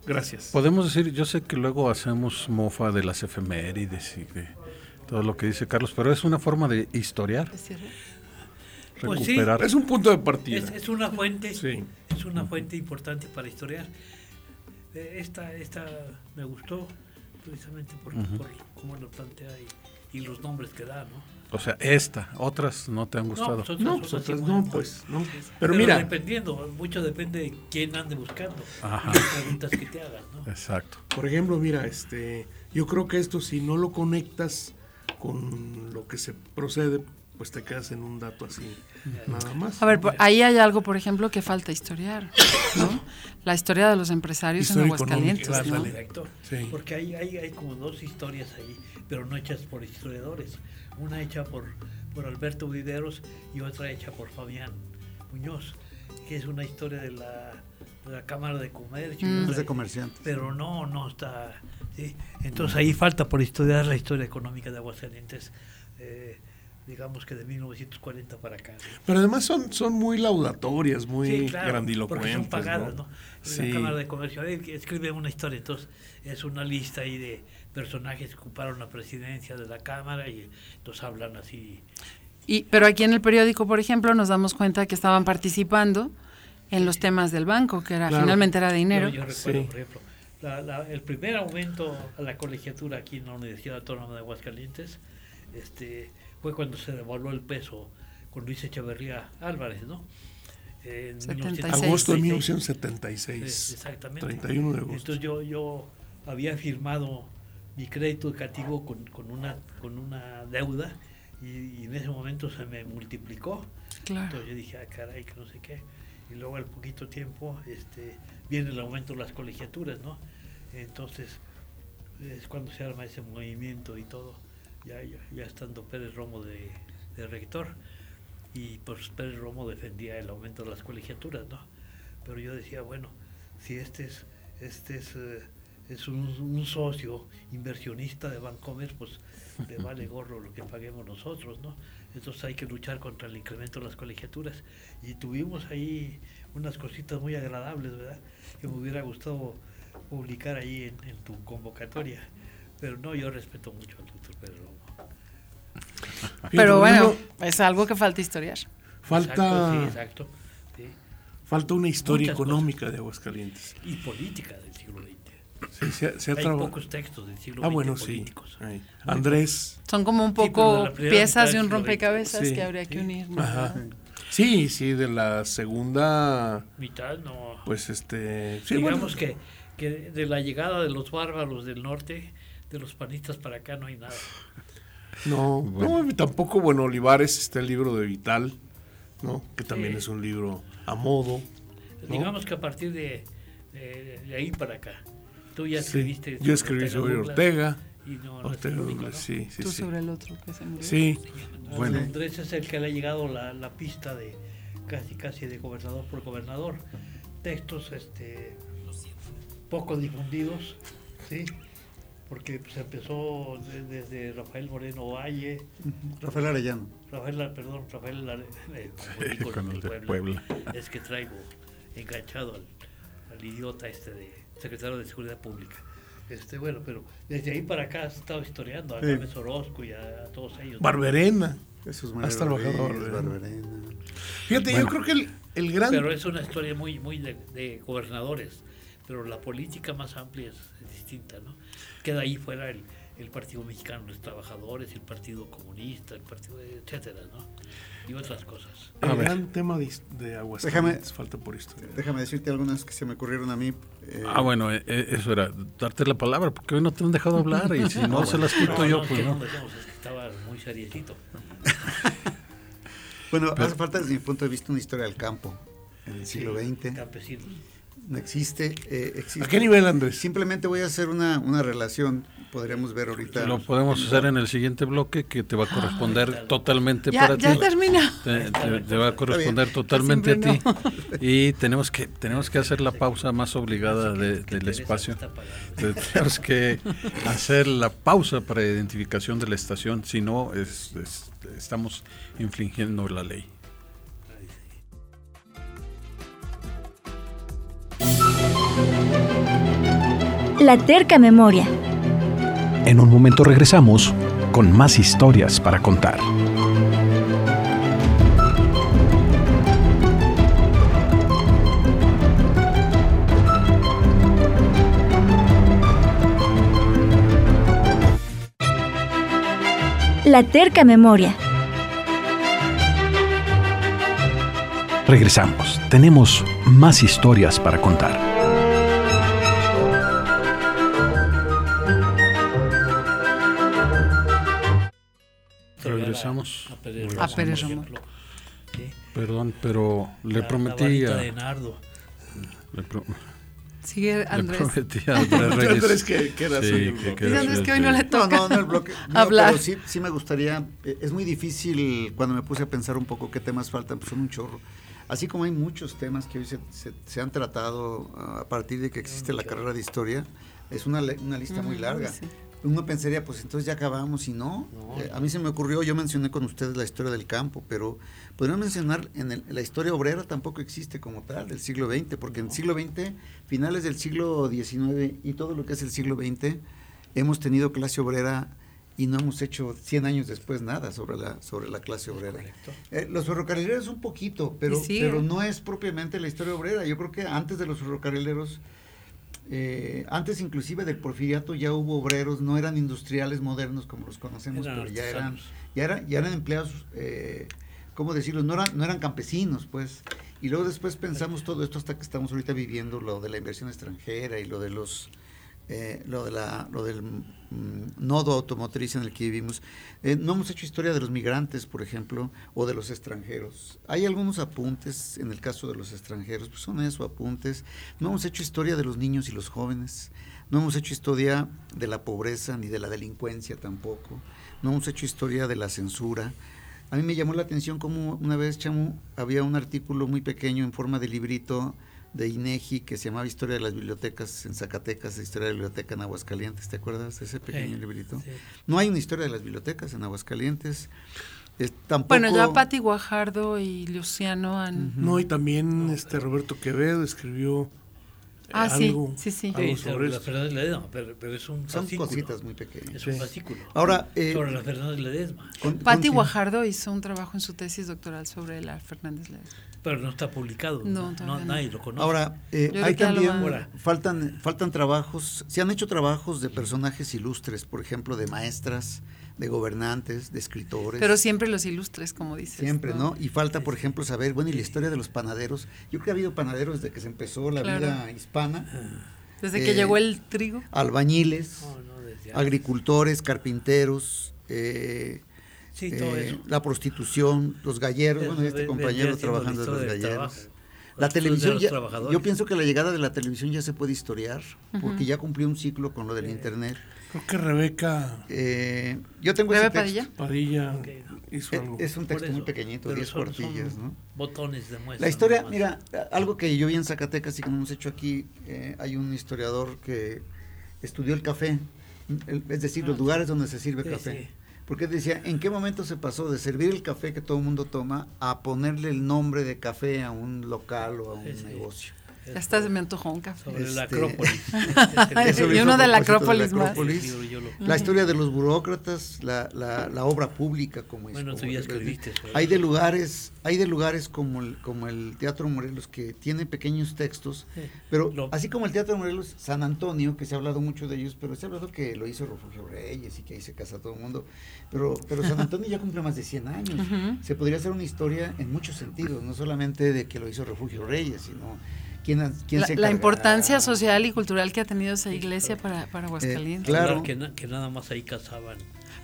Speaker 4: Gracias.
Speaker 2: Podemos decir, yo sé que luego hacemos mofa de las efemérides y de todo lo que dice Carlos, pero es una forma de historiar,
Speaker 6: ¿Es
Speaker 5: Pues sí.
Speaker 2: recuperar.
Speaker 4: Es un punto de partida.
Speaker 5: Es, es una fuente,
Speaker 4: Sí.
Speaker 5: es una fuente importante para historiar. Eh, Esta, esta me gustó precisamente por, por cómo lo plantea y, y los nombres que da, ¿no?
Speaker 2: O sea, esta, otras no te han gustado.
Speaker 5: pues otras-
Speaker 4: No, pues
Speaker 5: otras sí,
Speaker 4: otras
Speaker 5: bueno,
Speaker 4: no, pues, no. Pero,
Speaker 5: Pero
Speaker 4: mira,
Speaker 5: dependiendo, mucho depende de quién ande buscando,
Speaker 2: Ajá.
Speaker 5: las preguntas que te hagan, ¿no?
Speaker 2: Exacto.
Speaker 4: por ejemplo, mira, este, yo creo que esto si no lo conectas con lo que se procede, pues te quedas en un dato así, nada más.
Speaker 6: A ver, por- ahí hay algo, por ejemplo, que falta historiar, ¿no? La historia de los empresarios en Aguascalientes, ¿no?
Speaker 5: Perfecto.
Speaker 4: Sí.
Speaker 5: Porque hay, hay, hay como dos historias ahí, pero no hechas por historiadores. Una hecha por, por Alberto Viveros y otra hecha por Fabián Muñoz, que es una historia de la, de la Cámara de Comercio.
Speaker 6: Mm.
Speaker 5: otra-
Speaker 3: Es de comerciantes.
Speaker 5: pero no, no está. ¿sí? Entonces ahí falta por estudiar la historia económica de Aguascalientes, eh, digamos que de 1940 para acá. ¿no?
Speaker 4: Pero además son, son muy laudatorias, muy
Speaker 5: Sí, claro,
Speaker 4: grandilocuentes.
Speaker 5: Son pagadas,
Speaker 4: ¿no?
Speaker 5: ¿no?
Speaker 4: Sí.
Speaker 5: La Cámara de Comercio "Oye, que escribe una historia, entonces es una lista ahí de personajes que ocuparon la presidencia de la Cámara y entonces hablan así.
Speaker 6: Y, pero aquí en el periódico, por ejemplo, nos damos cuenta que estaban participando en los temas del banco, que era
Speaker 4: Claro.
Speaker 6: finalmente era dinero.
Speaker 5: Yo, yo recuerdo,
Speaker 4: Sí.
Speaker 5: por ejemplo, la- la- el primer aumento a la colegiatura aquí en la Universidad Autónoma de Aguascalientes este, fue cuando se devaluó el peso con Luis Echeverría Álvarez, ¿no? En
Speaker 6: 76.
Speaker 4: Agosto de
Speaker 5: 1976.
Speaker 4: 1976.
Speaker 5: Es- exactamente.
Speaker 4: 31 de agosto.
Speaker 5: Entonces yo, yo había firmado mi crédito educativo con, con una, con una deuda y, y en ese momento se me multiplicó.
Speaker 6: Claro.
Speaker 5: Entonces yo dije, ah, caray, que no sé qué. Y luego al poquito tiempo este, viene el aumento de las colegiaturas, ¿no? Entonces es cuando se arma ese movimiento y todo, ya, ya, ya estando Pérez Romo de, de rector. Y pues Pérez Romo defendía el aumento de las colegiaturas, ¿no? Pero yo decía, bueno, si este es, este es, eh, es un, un socio inversionista de Bancomer, pues le vale gorro lo que paguemos nosotros, ¿no? Entonces hay que luchar contra el incremento de las colegiaturas. Y tuvimos ahí unas cositas muy agradables, ¿verdad? Que me hubiera gustado publicar ahí en, en tu convocatoria. Pero no, yo respeto mucho al doctor
Speaker 6: Pero bueno, es algo que falta historiar.
Speaker 4: falta,
Speaker 5: Exacto, sí, exacto. sí.
Speaker 4: falta una historia
Speaker 5: Muchas
Speaker 4: económica de Aguascalientes.
Speaker 5: Y política del siglo XX.
Speaker 4: Sí, se ha- se ha
Speaker 5: Hay pocos textos del siglo XX
Speaker 4: Ah, bueno, sí.
Speaker 5: políticos.
Speaker 4: Andrés.
Speaker 6: Son como un poco piezas de un rompecabezas
Speaker 4: Sí,
Speaker 6: que habría que unir. ¿no?
Speaker 4: Ajá. Sí, sí, de la segunda,
Speaker 5: Mitad no.
Speaker 4: pues este... Sí,
Speaker 5: Digamos
Speaker 4: bueno,
Speaker 5: que, que de la llegada de los bárbaros del norte, de los panistas para acá no hay nada.
Speaker 4: No,
Speaker 2: Bueno.
Speaker 4: no, tampoco, bueno, Olivares está el libro de Vital, ¿no? Que también
Speaker 5: Sí.
Speaker 4: es un libro a modo. ¿no?
Speaker 5: Digamos que a partir de, de, de ahí para acá, tú ya
Speaker 4: Sí,
Speaker 5: escribiste.
Speaker 4: Yo escribí sobre Ortega.
Speaker 5: Y no, no es
Speaker 4: Ortega
Speaker 5: único,
Speaker 4: sí, sí,
Speaker 6: Tú
Speaker 4: sí.
Speaker 6: sobre el otro que se murió.
Speaker 4: Sí,
Speaker 2: Bueno.
Speaker 5: Andrés es el que le ha llegado la, la pista de casi casi de gobernador por gobernador. Textos este poco difundidos, ¿sí? Porque se empezó de- desde Rafael Moreno Valle,
Speaker 3: Rafael Arellano.
Speaker 5: Rafael, perdón, Rafael Lare- eh, Puebla,
Speaker 2: Puebla.
Speaker 5: es que traigo enganchado al, al idiota este de secretario de Seguridad Pública. Este, bueno, pero desde ahí para acá has estado historiando a
Speaker 3: Sí.
Speaker 5: Orozco y a, a todos ellos.
Speaker 4: Barberena.
Speaker 3: Jesús
Speaker 4: Hasta el
Speaker 3: María Rodríguez,
Speaker 4: ¿verdad?
Speaker 3: Barberena.
Speaker 4: Fíjate, yo creo que el, el gran...
Speaker 5: Pero es una historia muy, muy de, de gobernadores. Pero la política más amplia es, es distinta, ¿no? Queda ahí fuera el, el Partido Mexicano de los Trabajadores, el Partido Comunista, el Partido, de- etcétera, ¿no? Y otras cosas.
Speaker 4: el
Speaker 2: A ver.
Speaker 4: gran tema de, de Aguascalientes falta por historia.
Speaker 3: Déjame decirte algunas que se me ocurrieron a mí. eh,
Speaker 2: Ah, bueno, eh, eh, eso era, darte la palabra, porque hoy no te han dejado hablar y si no se las quito yo,
Speaker 5: es
Speaker 2: pues
Speaker 5: que
Speaker 2: no.
Speaker 5: no dejemos, es que estaba muy seriecito.
Speaker 3: Bueno, hace falta desde mi punto de vista una historia del campo en el siglo XX.
Speaker 5: Campesinos.
Speaker 3: No existe, eh, existe.
Speaker 4: ¿A qué nivel, Andrés?
Speaker 3: Simplemente voy a hacer una, una relación, podríamos ver ahorita.
Speaker 2: Lo podemos hacer en el siguiente bloque que te va a corresponder totalmente
Speaker 6: Ya,
Speaker 2: para
Speaker 6: ya
Speaker 2: ti.
Speaker 6: terminó.
Speaker 2: Te, te- te va a corresponder totalmente a ti. Y tenemos que tenemos que hacer la pausa más obligada de- del espacio. Tenemos que hacer la pausa para identificación de la estación, si no es- es- estamos infringiendo la ley.
Speaker 7: La terca memoria.
Speaker 8: En un momento regresamos con más historias para contar.
Speaker 7: La terca memoria.
Speaker 8: Regresamos. Tenemos más historias para contar.
Speaker 2: Regresamos.
Speaker 5: A Pérez
Speaker 6: A
Speaker 5: Romo,
Speaker 6: Pérez
Speaker 5: ejemplo. Sí.
Speaker 2: Perdón, pero le
Speaker 5: La- la
Speaker 2: prometí
Speaker 5: varita
Speaker 2: a,
Speaker 5: de nardo.
Speaker 2: le pro-
Speaker 6: Sigue
Speaker 2: le
Speaker 6: Andrés.
Speaker 2: prometí a Andrés Reyes.
Speaker 4: Andrés, que, que era
Speaker 2: Sí,
Speaker 4: suyo,
Speaker 2: que- que
Speaker 6: Dice
Speaker 2: era
Speaker 6: Andrés que hoy no le toca
Speaker 3: no, no el bloque. No,
Speaker 6: hablar.
Speaker 3: pero sí, sí me gustaría. eh, Es muy difícil cuando me puse a pensar un poco qué temas faltan, pues son un chorro. Así como hay muchos temas que hoy se, se- se han tratado ah, a partir de que existe la carrera de historia, es una, le- una lista muy
Speaker 6: Ujú,
Speaker 3: larga.
Speaker 6: sí.
Speaker 3: Uno pensaría, pues entonces ya acabamos y no. Eh, a mí se me ocurrió, yo mencioné con ustedes la historia del campo, pero podrían mencionar en el- la historia obrera tampoco existe como tal del siglo XX, porque en el siglo XX, finales del siglo XIX y todo lo que es el siglo XX, hemos tenido clase obrera y no hemos hecho 100 años después nada sobre la, sobre la clase obrera. Eh, los ferrocarrileros un poquito, pero, pero no es propiamente la historia obrera. Yo creo que antes de los ferrocarrileros, eh, antes inclusive del porfiriato ya hubo obreros, no eran industriales modernos como los conocemos,
Speaker 5: Eran
Speaker 3: pero ya eran, ya eran, ya eran empleados, eh, ¿cómo decirlo? No eran, no eran campesinos, pues. Y luego después pensamos todo esto hasta que estamos ahorita viviendo lo de la inversión extranjera y lo de los eh, lo de la lo del mm, nodo automotriz en el que vivimos. Eh, no hemos hecho historia de los migrantes, por ejemplo, o de los extranjeros. Hay algunos apuntes en el caso de los extranjeros, pues son eso, apuntes. No hemos hecho historia de los niños y los jóvenes. No hemos hecho historia de la pobreza ni de la delincuencia tampoco. No hemos hecho historia de la censura. A mí me llamó la atención como una vez, Chamu, había un artículo muy pequeño en forma de librito de INEGI que se llamaba Historia de las Bibliotecas en Zacatecas, Historia de la Biblioteca en Aguascalientes, ¿te acuerdas de ese pequeño
Speaker 5: Sí,
Speaker 3: librito?
Speaker 5: sí.
Speaker 3: No hay una historia de las bibliotecas en Aguascalientes. Es, tampoco,
Speaker 6: Bueno, ya Patti Guajardo y Luciano han...
Speaker 4: No, y también este Roberto Quevedo escribió eh,
Speaker 6: Ah, sí,
Speaker 4: algo,
Speaker 6: sí, sí.
Speaker 4: algo
Speaker 5: Sí,
Speaker 4: sobre
Speaker 5: la. Fernández Ledesma, pero, pero es un
Speaker 3: son
Speaker 5: fascículo.
Speaker 3: cositas muy pequeñas.
Speaker 5: Es un
Speaker 4: Sí.
Speaker 5: fascículo.
Speaker 3: Ahora, eh,
Speaker 5: sobre la Fernández Ledesma.
Speaker 3: con-
Speaker 6: Patti
Speaker 3: conti-
Speaker 6: Guajardo hizo un trabajo en su tesis doctoral sobre la Fernández Ledesma.
Speaker 5: Pero no está publicado.
Speaker 6: No, no.
Speaker 5: nadie lo conoce.
Speaker 3: Ahora, eh, hay también, faltan, faltan trabajos, se han hecho trabajos de personajes ilustres, por ejemplo, de maestras, de gobernantes, de escritores.
Speaker 6: Pero siempre los ilustres, como dices.
Speaker 3: Siempre, ¿no? Y falta, por ejemplo, saber, bueno, y la historia de los panaderos. Yo creo que ha habido panaderos desde que se empezó la
Speaker 6: Claro.
Speaker 3: vida hispana,
Speaker 6: Desde que
Speaker 3: Eh,
Speaker 6: llegó el trigo.
Speaker 3: albañiles,
Speaker 5: no,
Speaker 3: agricultores, carpinteros, eh,
Speaker 5: Sí, todo
Speaker 3: eh,
Speaker 5: eso.
Speaker 3: la prostitución, los galleros, bueno, este compañero trabajando de los galleros.
Speaker 5: trabajo.
Speaker 3: La televisión, ya, yo pienso que la llegada de la televisión ya se puede historiar, porque ya cumplió un ciclo con lo del internet.
Speaker 4: Creo que Rebeca
Speaker 3: Eh, yo tengo
Speaker 6: ¿Bebe
Speaker 3: ese texto.
Speaker 6: Padilla?
Speaker 4: Padilla hizo
Speaker 3: Eh,
Speaker 4: algo.
Speaker 3: Es un texto muy pequeñito,
Speaker 5: pero
Speaker 3: 10
Speaker 5: son-
Speaker 3: cuartillas.
Speaker 5: Botones de muestra.
Speaker 3: La historia, mira, algo que yo vi en Zacatecas y que no hemos hecho aquí, eh, hay un historiador que estudió el café, el- es decir, los
Speaker 5: Ah,
Speaker 3: lugares donde se sirve
Speaker 5: Sí,
Speaker 3: café.
Speaker 5: sí.
Speaker 3: Porque decía, ¿en qué momento se pasó de servir el café que todo el mundo toma a ponerle el nombre de café a un local o a un
Speaker 5: Sí, sí.
Speaker 3: negocio?
Speaker 6: Ya hasta se me antojó un café.
Speaker 5: Sobre la
Speaker 3: Este-
Speaker 5: Acrópolis.
Speaker 6: Y uno de la
Speaker 3: propósito de la
Speaker 6: Acrópolis más.
Speaker 3: Acrópolis.
Speaker 5: Yo- yo lo-
Speaker 3: La historia de los burócratas, la, la, la obra pública como
Speaker 5: Bueno,
Speaker 3: como-
Speaker 5: tú ya escribiste sobre
Speaker 3: Hay de lugares, hay de lugares como el, como el Teatro Morelos que tiene pequeños textos,
Speaker 5: Sí.
Speaker 3: pero
Speaker 5: Lo-
Speaker 3: así como el Teatro Morelos, San Antonio, que se ha hablado mucho de ellos, pero se ha hablado que lo hizo Refugio Reyes y que ahí se casa todo el mundo, pero, pero San Antonio ya cumple más de 100 años. Se podría hacer una historia en muchos sentidos, no solamente de que lo hizo Refugio Reyes, sino quién, quién
Speaker 6: La,
Speaker 3: se
Speaker 6: la
Speaker 3: encargará.
Speaker 6: importancia social y cultural que ha tenido esa iglesia para, para Aguascalientes.
Speaker 3: claro.
Speaker 5: Que, na- que nada más ahí cazaban.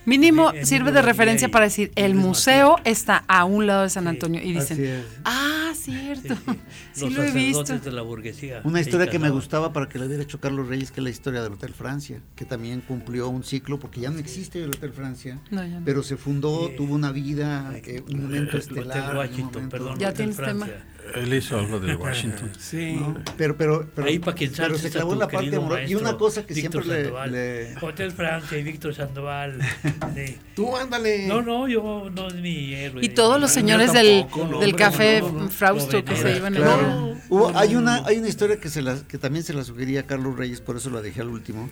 Speaker 6: Mínimo sirve de referencia
Speaker 5: y-
Speaker 6: para decir, el museo está a un lado de San
Speaker 5: Sí.
Speaker 6: Antonio. Y dicen, ah, cierto.
Speaker 5: sí.
Speaker 6: Sí,
Speaker 5: Los
Speaker 6: lo he visto.
Speaker 5: sacerdotes de la burguesía.
Speaker 3: Una historia que me gustaba para que la hubiera hecho Carlos Reyes, que es la historia del Hotel Francia, que también cumplió un ciclo, porque ya no existe el Hotel Francia,
Speaker 6: No, ya no.
Speaker 3: pero se fundó,
Speaker 5: Sí.
Speaker 3: tuvo una vida, eh, un momento
Speaker 5: El
Speaker 3: estelar.
Speaker 5: Hotel
Speaker 3: un
Speaker 5: Washington,
Speaker 3: momento-
Speaker 5: perdón.
Speaker 6: Ya
Speaker 5: Hotel
Speaker 6: tienes tema.
Speaker 2: Él hizo algo de Washington.
Speaker 4: Sí.
Speaker 3: ¿no? Pero, pero, pero,
Speaker 5: Ahí para que
Speaker 3: pero se clavó en la parte amorosa. Y una cosa que
Speaker 5: Víctor
Speaker 3: siempre le,
Speaker 5: Sandoval.
Speaker 3: le-
Speaker 5: Hotel Francia y Víctor Sandoval.
Speaker 4: Tú ándale.
Speaker 5: No, no, yo no es mi héroe.
Speaker 6: Y todos los señores
Speaker 4: tampoco,
Speaker 6: del,
Speaker 4: no,
Speaker 6: del
Speaker 4: hombre,
Speaker 6: café
Speaker 4: no.
Speaker 6: Frausto que se iban en
Speaker 3: Claro.
Speaker 6: el...
Speaker 3: Hubo- hay una hay una historia que se la, que también se la sugería a Carlos Reyes, por eso la dejé al último,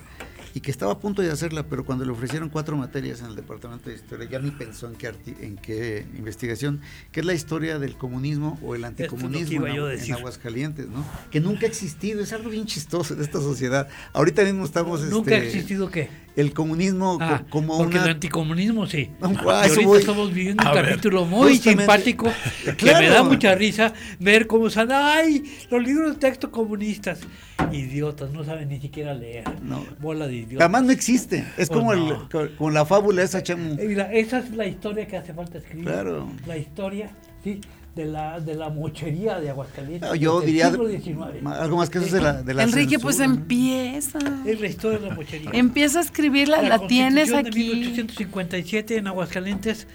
Speaker 3: y que estaba a punto de hacerla, pero cuando le ofrecieron cuatro materias en el departamento de historia, ya ni pensó en qué arti- en qué investigación, que es la historia del comunismo o el anticomunismo en. Aguascalientes, ¿no? Que nunca ha existido, es algo bien chistoso de esta sociedad. Ahorita mismo estamos
Speaker 5: ¿Nunca ha
Speaker 3: este,
Speaker 5: existido qué?
Speaker 3: el comunismo co-
Speaker 5: Ah,
Speaker 3: como
Speaker 5: porque
Speaker 3: una
Speaker 5: el anticomunismo sí.
Speaker 3: No,
Speaker 5: Y
Speaker 3: a eso
Speaker 5: ahorita
Speaker 3: voy.
Speaker 5: estamos viviendo un
Speaker 2: ver,
Speaker 5: capítulo muy
Speaker 3: justamente-
Speaker 5: simpático que
Speaker 3: Claro.
Speaker 5: me da mucha risa ver cómo están, ay, los libros de texto comunistas. Idiotas, no saben ni siquiera leer.
Speaker 3: No.
Speaker 5: Bola de idiotas.
Speaker 3: Jamás no existe. Es
Speaker 5: Pues
Speaker 3: como, el-
Speaker 5: no.
Speaker 3: como la fábula esa, chamo.
Speaker 5: Mira, esa es la historia que hace falta escribir.
Speaker 3: Claro.
Speaker 5: La historia, sí, de la, de la mochería de Aguascalientes.
Speaker 3: No, yo
Speaker 5: del
Speaker 3: diría
Speaker 5: siglo XIX.
Speaker 3: algo más que eso es de la, de la
Speaker 6: Enrique, pues
Speaker 3: censura, ¿no?
Speaker 6: empieza.
Speaker 5: Es la historia de la mochería.
Speaker 6: Empieza a escribirla, la, tienes
Speaker 5: Constitución de
Speaker 6: aquí.
Speaker 5: 1857 en Aguascalientes.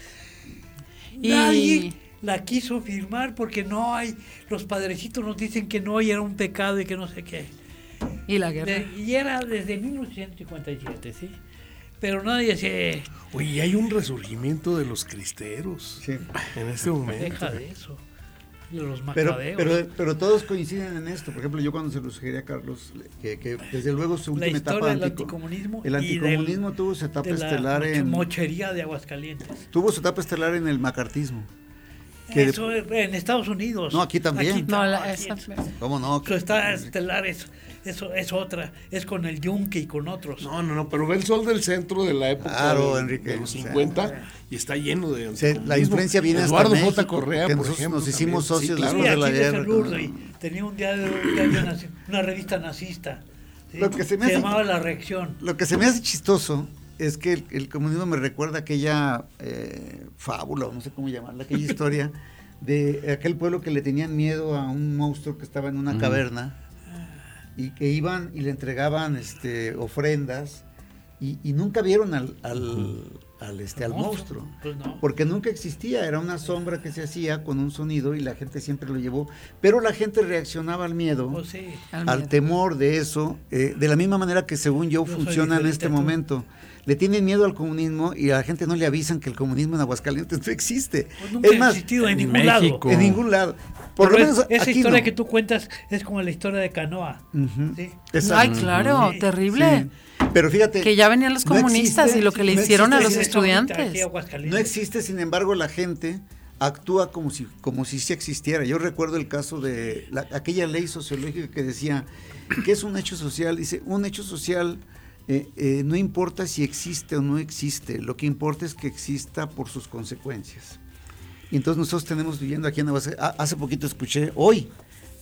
Speaker 6: Y-
Speaker 5: Nadie la quiso firmar porque no hay. Los padrecitos nos dicen que no y era un pecado y que no sé qué.
Speaker 6: Y la guerra.
Speaker 5: De- y era desde 1857, ¿sí? Pero nadie se
Speaker 4: Oye, hay un resurgimiento de los cristeros
Speaker 3: Sí.
Speaker 4: en este momento.
Speaker 5: deja de eso. De los
Speaker 3: Pero,
Speaker 5: macabeos.
Speaker 3: pero, pero todos coinciden en esto. Por ejemplo, yo cuando se lo sugerí a Carlos, que, que desde luego su
Speaker 5: la
Speaker 3: última etapa
Speaker 5: del
Speaker 3: antico-
Speaker 5: anticomunismo.
Speaker 3: el anticomunismo
Speaker 5: del-
Speaker 3: tuvo su etapa
Speaker 5: de la
Speaker 3: estelar
Speaker 5: moche-
Speaker 3: en
Speaker 5: mochería de Aguascalientes.
Speaker 3: tuvo su etapa estelar en el macartismo. Que de-
Speaker 5: Eso en Estados Unidos.
Speaker 3: No, aquí también.
Speaker 6: No, la-
Speaker 5: aquí
Speaker 6: esa-
Speaker 5: es-
Speaker 3: ¿Cómo no?
Speaker 5: Su estelar es, eso es otra, es con el Yunque y con otros.
Speaker 4: No, no, no, pero ve el sol del centro de la época
Speaker 3: Claro,
Speaker 4: de,
Speaker 3: Enrique,
Speaker 4: de los
Speaker 3: o sea,
Speaker 4: 50 y está lleno de
Speaker 3: Se- la influencia viene hasta
Speaker 4: Eduardo
Speaker 3: México,
Speaker 4: J. Correa, por
Speaker 3: nosotros
Speaker 4: ejemplo.
Speaker 3: nos hicimos
Speaker 4: también.
Speaker 3: socios
Speaker 4: Sí, claro.
Speaker 3: De la guerra,
Speaker 5: y tenía un diario, un diario nazi- una revista nazista. ¿sí?
Speaker 3: Lo que se me hace-
Speaker 5: llamaba La Reacción.
Speaker 3: Lo que se me hace chistoso es que el, el comunismo me recuerda aquella eh, fábula, no sé cómo llamarla, aquella historia de aquel pueblo que le tenían miedo a un monstruo que estaba en una caverna y que iban y le entregaban este, ofrendas y, nunca vieron al, al, este,
Speaker 5: ¿Al monstruo?
Speaker 3: monstruo.
Speaker 5: Pues no.
Speaker 3: Porque nunca existía, era una sombra que se hacía con un sonido y la gente siempre lo llevó. Pero la gente reaccionaba al miedo,
Speaker 5: Pues sí.
Speaker 6: Al
Speaker 3: al
Speaker 6: miedo.
Speaker 3: temor de eso, eh, de la misma manera que según yo, funciona en este momento. Le tienen miedo al comunismo y a la gente no le avisan que el comunismo en Aguascalientes no existe.
Speaker 5: Pues nunca
Speaker 3: es
Speaker 5: ha
Speaker 3: más,
Speaker 5: existido en
Speaker 2: en
Speaker 5: ningún
Speaker 2: México.
Speaker 5: lado.
Speaker 3: en ningún lado. Por lo menos
Speaker 5: esa
Speaker 3: aquí
Speaker 5: historia
Speaker 3: no.
Speaker 5: que tú cuentas es como la historia de Canoa.
Speaker 6: Ay, claro,
Speaker 5: Sí,
Speaker 6: terrible.
Speaker 3: Pero fíjate.
Speaker 6: Que ya venían los
Speaker 3: no
Speaker 6: comunistas
Speaker 3: existe-
Speaker 6: y lo que le
Speaker 3: no
Speaker 6: hicieron a los estudiantes.
Speaker 3: No existe, sin embargo, la gente actúa como si como si sí existiera. Yo recuerdo el caso de la- aquella ley sociológica que decía que es un hecho social. Dice, un hecho social eh, eh, no importa si existe o no existe, lo que importa es que exista por sus consecuencias. Y entonces nosotros tenemos viviendo aquí en Aguascalientes, a- hace poquito escuché, hoy,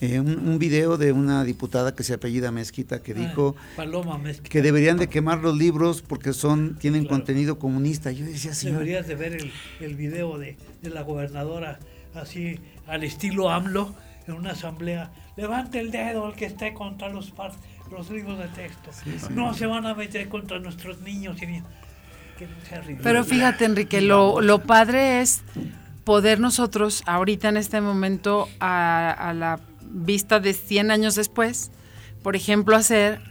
Speaker 3: eh, un, un video de una diputada que se apellida Mezquita que
Speaker 5: Ah,
Speaker 3: dijo
Speaker 5: Paloma Mezquita.
Speaker 3: que deberían de quemar los libros porque son tienen
Speaker 5: Claro.
Speaker 3: contenido comunista. Yo decía, señor,
Speaker 5: Deberías de ver el, el video de, de la gobernadora así al estilo AMLO en una asamblea. Levante el dedo el que esté contra los, par- los libros de texto. No se van a meter contra nuestros niños y niñas. Que no sea ridículo.
Speaker 6: Pero fíjate, Enrique, lo, lo padre es poder nosotros, ahorita en este momento, a, a la vista de 100 años después, por ejemplo, hacer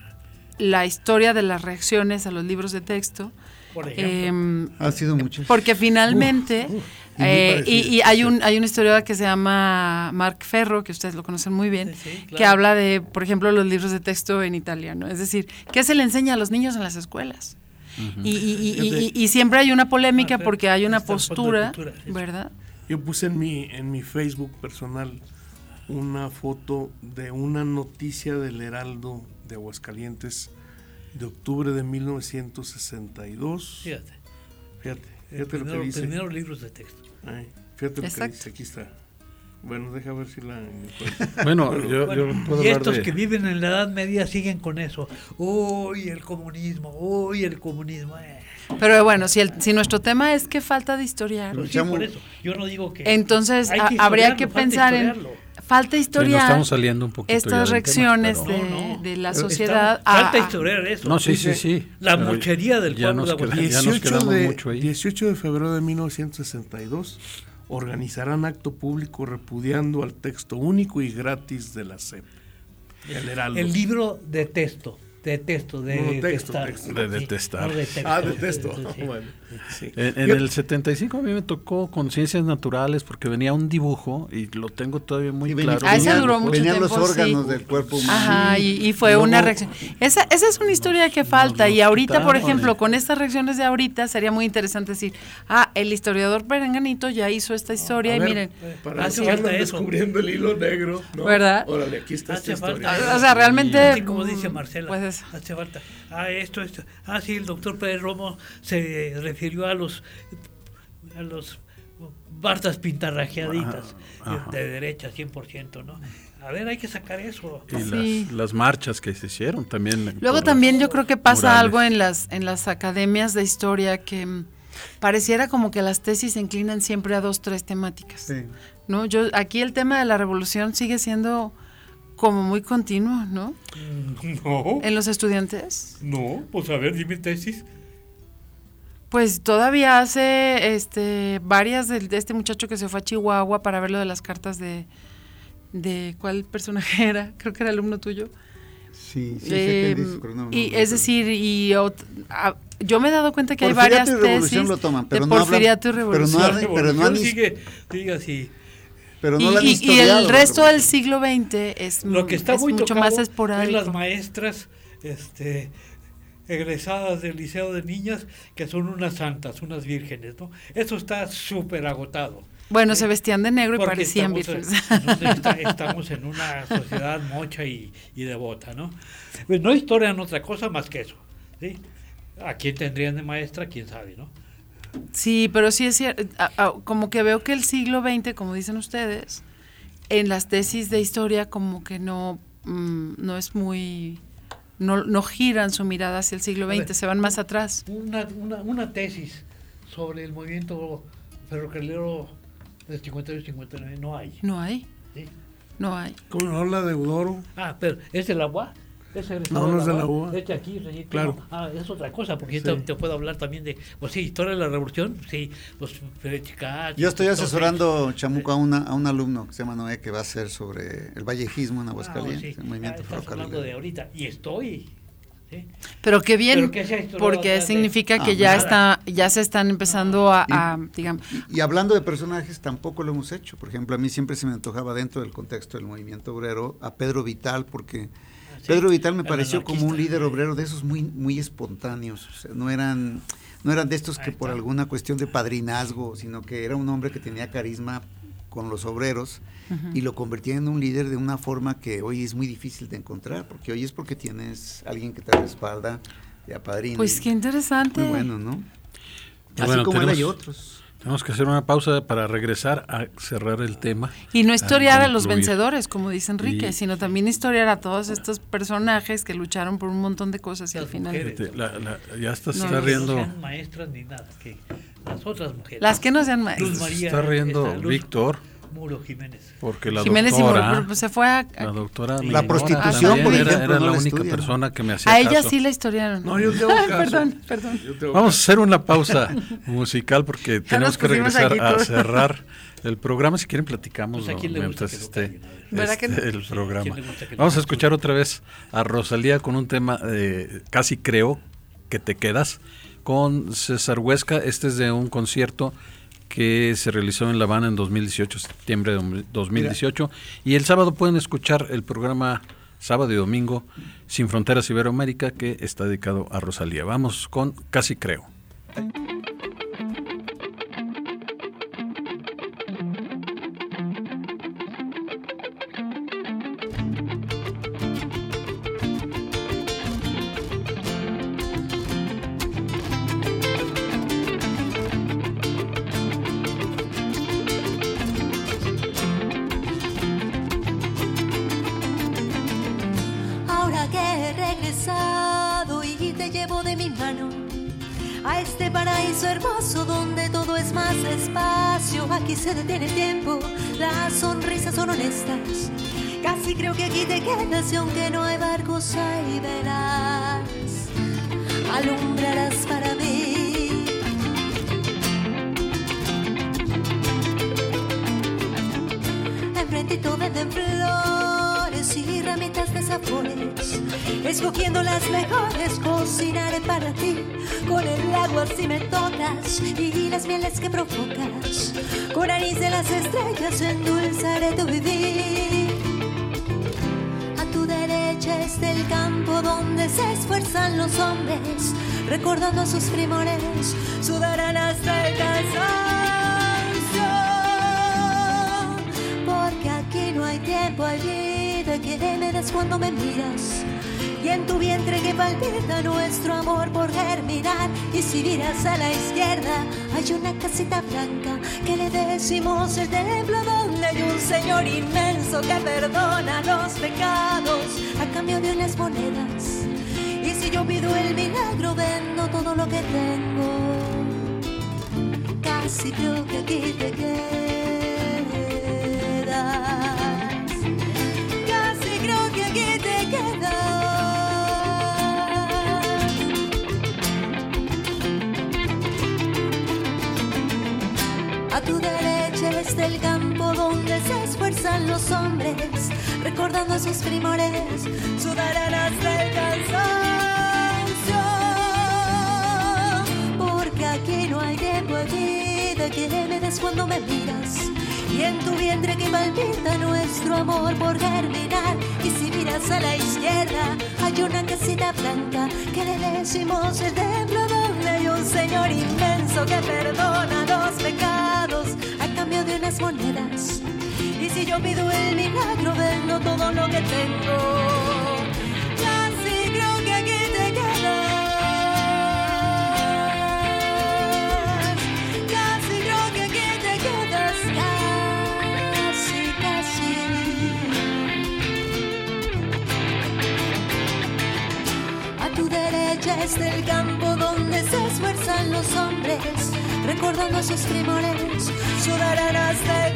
Speaker 6: la historia de las reacciones a los libros de texto.
Speaker 5: Por ejemplo.
Speaker 6: em,
Speaker 3: ha sido mucho.
Speaker 6: porque finalmente,
Speaker 3: Uf, uf,
Speaker 6: eh, y, hay un hay un historiador que se llama Mark Ferro, que ustedes lo conocen muy bien,
Speaker 5: Sí, sí,
Speaker 6: que habla de, por ejemplo, los libros de texto en italiano. Es decir, ¿qué se le enseña a los niños en las escuelas? y, y- y- y- y- y siempre hay una polémica
Speaker 5: Ah,
Speaker 6: porque hay una postura,
Speaker 5: cultura.
Speaker 6: ¿verdad?
Speaker 4: Yo puse en mi, en mi Facebook personal una foto de una noticia del Heraldo de Aguascalientes de octubre de 1962.
Speaker 5: Fíjate.
Speaker 4: Fíjate, fíjate lo
Speaker 5: primero-
Speaker 4: que dice.
Speaker 5: primeros libros de texto.
Speaker 4: Ay, fíjate lo que
Speaker 6: Exacto.
Speaker 4: dice, aquí está. Bueno, deja ver si la.
Speaker 2: Bueno,
Speaker 4: Bueno,
Speaker 2: yo, yo
Speaker 5: Bueno,
Speaker 2: puedo
Speaker 5: y estos
Speaker 2: de...
Speaker 5: que viven en la Edad Media siguen con eso. Uy, el comunismo, uy, el comunismo. eh.
Speaker 6: Pero bueno, si, el, si nuestro tema es que falta de historiar,
Speaker 5: sí, por eso. Yo no digo que.
Speaker 6: entonces
Speaker 5: que
Speaker 6: habría que pensar en falta
Speaker 2: Sí, nos
Speaker 6: historiar
Speaker 2: estamos saliendo un poquito
Speaker 6: estas
Speaker 2: del tema,
Speaker 6: reacciones
Speaker 2: pero-
Speaker 6: de,
Speaker 5: No, no.
Speaker 6: de la sociedad.
Speaker 5: estamos-
Speaker 6: a-
Speaker 5: falta historiar eso.
Speaker 2: No, sí,
Speaker 4: Dice,
Speaker 2: sí, sí.
Speaker 5: la mochería del
Speaker 2: ya
Speaker 5: pueblo
Speaker 2: nos
Speaker 5: de
Speaker 2: queda-
Speaker 5: Aguascalientes.
Speaker 2: ya nos
Speaker 4: 18
Speaker 2: quedamos
Speaker 4: de,
Speaker 2: mucho ahí.
Speaker 4: 18 de febrero de 1962 organizarán acto público repudiando al texto único y gratis de la SEP. El.
Speaker 5: El libro de texto. De texto, de
Speaker 4: No, texto,
Speaker 5: detestar.
Speaker 4: texto.
Speaker 2: De
Speaker 5: Sí,
Speaker 2: detestar.
Speaker 5: no de texto.
Speaker 4: Ah, de texto.
Speaker 5: Sí.
Speaker 4: Bueno, sí.
Speaker 2: En, en
Speaker 4: Yo-
Speaker 2: el 75 a mí me tocó con ciencias naturales porque venía un dibujo y lo tengo todavía muy claro.
Speaker 3: venían-
Speaker 6: Ah, duró mucho
Speaker 3: Venían los órganos
Speaker 6: sí.
Speaker 3: del cuerpo humano.
Speaker 6: Ajá, y, y fue una reacción. Esa, esa es una historia que falta y ahorita, por ejemplo, con estas reacciones de ahorita sería muy interesante decir, ah, el historiador Perenganito ya hizo esta historia
Speaker 4: A
Speaker 6: y
Speaker 4: ver,
Speaker 6: miren,
Speaker 4: Para
Speaker 5: Hace falta
Speaker 4: descubriendo el hilo negro, ¿no?
Speaker 6: ¿Verdad?
Speaker 4: Órale, aquí está
Speaker 5: Hace
Speaker 4: esta
Speaker 5: falta
Speaker 4: historia.
Speaker 6: o sea, realmente...
Speaker 5: Como dice Marcela,
Speaker 6: Pues es-
Speaker 5: hace falta. Ah, esto, esto. Ah, sí, el doctor Pérez Romo se refirió a los a los bartas pintarrajeaditas
Speaker 2: Ajá.
Speaker 5: de, de derecha, 100%, ¿no? A ver, hay que sacar eso.
Speaker 2: Y
Speaker 6: Sí.
Speaker 2: las, las marchas que se hicieron también.
Speaker 6: Luego
Speaker 2: por
Speaker 6: también yo creo que pasa
Speaker 2: murales.
Speaker 6: algo en las, en las academias de historia que mm, pareciera como que las tesis se inclinan siempre a dos, tres temáticas.
Speaker 3: Sí.
Speaker 6: ¿no? Yo, aquí el tema de la revolución sigue siendo como muy continuo, ¿no?
Speaker 5: No,
Speaker 6: En los estudiantes.
Speaker 5: no, pues a ver, dime tesis.
Speaker 6: Pues todavía hace este varias de, este muchacho que se fue a Chihuahua para ver lo de las cartas de de cuál personaje era, creo que era alumno tuyo.
Speaker 3: Sí, sí, sé
Speaker 6: Eh,
Speaker 3: dices, pero no- no
Speaker 6: y es decir, y ot- a- yo me he dado cuenta que hay
Speaker 3: Porfiriato
Speaker 6: varias
Speaker 3: y
Speaker 6: tesis
Speaker 3: lo toman, pero
Speaker 6: de
Speaker 3: no hablan-
Speaker 6: Porfiriato y
Speaker 3: pero no
Speaker 6: Revolución.
Speaker 3: pero no han-
Speaker 5: sigue, sigue así.
Speaker 3: Pero no
Speaker 6: y,
Speaker 3: la han
Speaker 6: y- y
Speaker 3: historiado,
Speaker 6: el resto del siglo XX es,
Speaker 5: Lo que está
Speaker 6: es
Speaker 5: muy
Speaker 6: mucho más
Speaker 5: es las
Speaker 6: esporádico.
Speaker 5: maestras este, egresadas del Liceo de Niñas, que son unas santas, unas vírgenes, ¿no? Eso está súper agotado.
Speaker 6: Bueno, se vestían de negro y
Speaker 5: Porque
Speaker 6: parecían
Speaker 5: estamos,
Speaker 6: vírgenes.
Speaker 5: en- estamos en una sociedad mocha y, y devota, ¿no? Pues no historian otra cosa más que eso, ¿sí? ¿A quién tendrían de maestra? ¿Quién sabe, no?
Speaker 6: Sí, pero sí es cierto, como que veo que el siglo XX, como dicen ustedes, en las tesis de historia como que no, mm, no es muy, no, no giran su mirada hacia el siglo
Speaker 5: ver.
Speaker 6: XX, se van más atrás.
Speaker 5: Una, una, una tesis sobre el movimiento ferrocarrilero del 52-59 no hay.
Speaker 6: No hay,
Speaker 5: ¿sí?
Speaker 6: no hay.
Speaker 4: ¿Cómo no la de Eudoro?
Speaker 5: Ah, pero ¿es el agua? Es egresado
Speaker 4: No, no de la.
Speaker 5: Es de aquí, recién-
Speaker 4: Claro.
Speaker 5: Ah, es otra cosa, porque
Speaker 4: Sí.
Speaker 5: yo te, te puedo hablar también de, pues sí, historia de la revolución, sí, pues Chicago.
Speaker 3: Yo estoy asesorando, Chamuco, a, una, a un alumno que se llama Noé, que va a hacer sobre el vallejismo en Aguascalientes, el movimiento
Speaker 5: Ah, estás hablando de ahorita, y estoy. ¿sí?
Speaker 6: Pero qué bien,
Speaker 5: Pero
Speaker 6: porque significa que
Speaker 3: Ah,
Speaker 6: ya
Speaker 5: nada.
Speaker 6: está, ya se están empezando a, a, digamos,
Speaker 3: Y hablando de personajes, tampoco lo hemos hecho. Por ejemplo, a mí siempre se me antojaba dentro del contexto del movimiento obrero a Pedro Vital, porque
Speaker 5: sí,
Speaker 3: Pedro Vital me
Speaker 5: el
Speaker 3: pareció como un líder obrero de esos muy, muy espontáneos. O sea, no eran, no eran de estos que por alguna cuestión de padrinazgo, sino que era un hombre que tenía carisma con los obreros y lo convertía en un líder de una forma que hoy es muy difícil de encontrar, porque hoy es porque tienes alguien que te respalda de apadrina.
Speaker 6: pues qué interesante.
Speaker 3: Muy bueno, ¿no? Así
Speaker 2: Bueno,
Speaker 3: como él hay otros.
Speaker 2: Tenemos que hacer una pausa para regresar a cerrar el tema.
Speaker 6: Y no historiar a los
Speaker 2: concluir.
Speaker 6: vencedores, como dice Enrique,
Speaker 2: Y-
Speaker 6: sino también historiar a todos estos personajes que lucharon por un montón de cosas y al final...
Speaker 5: mujeres.
Speaker 2: La- la- ya está, se
Speaker 6: No,
Speaker 2: está
Speaker 6: no,
Speaker 2: riendo,
Speaker 5: No sean maestras ni nada, que las otras mujeres.
Speaker 6: Las que no sean
Speaker 2: se
Speaker 5: María,
Speaker 2: está riendo Víctor,
Speaker 5: Muro Jiménez.
Speaker 2: porque la
Speaker 6: Jiménez y
Speaker 2: doctora,
Speaker 6: Mor- pues, se fue a...
Speaker 2: la doctora
Speaker 5: La
Speaker 3: prostitución, por
Speaker 2: era,
Speaker 3: ejemplo,
Speaker 2: era
Speaker 3: no
Speaker 2: la única
Speaker 3: estudian.
Speaker 2: persona que me hacía
Speaker 6: A ella
Speaker 2: caso.
Speaker 6: sí la historiaron.
Speaker 4: No, yo tengo caso.
Speaker 6: perdón, perdón.
Speaker 4: Yo tengo
Speaker 2: Vamos a hacer una pausa musical porque tenemos que regresar
Speaker 6: aquí
Speaker 2: a cerrar el programa. Si quieren platicamos
Speaker 5: Pues, ¿a quién le gusta
Speaker 2: mientras esté este, el programa.
Speaker 5: ¿quién le gusta que lo
Speaker 2: Vamos a escuchar otra vez a Rosalía con un tema eh, casi creo que te quedas con César Huesca. Este es de un concierto que se realizó en La Habana en 2018, septiembre de 2018. Y el sábado pueden escuchar el programa sábado y domingo Sin Fronteras Iberoamérica que está dedicado a Rosalía. Vamos con Casi Creo.
Speaker 1: Y te llevo de mi mano a este paraíso hermoso donde todo es más despacio. Aquí se detiene el tiempo, las sonrisas son honestas. Casi creo que aquí te quedas y aunque no hay barcos hay velas, alumbrarás para mí. Enfrentito venden flores y ramitas de sabores. Escogiendo las mejores, cocinaré para ti. Con el agua si me tocas y las mieles que provocas. Con anís de las estrellas endulzaré tu vivir. A tu derecha está el campo donde se esfuerzan los hombres, recordando sus primores, sudarán hasta el cansancio. Porque aquí no hay tiempo, hay vida que me das cuando me miras. Y en tu vientre que palpita nuestro amor por germinar. Y si miras a la izquierda, hay una casita blanca que le decimos el templo donde hay un Señor inmenso que perdona los pecados a cambio de unas monedas. Y si yo pido el milagro, vendo todo lo que tengo. Casi creo que aquí te quedas. Tu derecha está el campo donde se esfuerzan los hombres, recordando sus primores, sudarán hasta el cansancio. Porque aquí no hay tiempo, hay vida que me des cuando me miras. Y en tu vientre que palpita nuestro amor por germinar. Y si miras a la izquierda, hay una casita blanca que le decimos el templo hay Señor inmenso que perdona los pecados a cambio de unas monedas. Y si yo pido el milagro, vendo todo lo que tengo. Casi creo que aquí te quedas. Casi creo que aquí te quedas. Casi, casi. A tu derecha está el campo esfuerzan los hombres, recordando sus primores, sudarán hasta el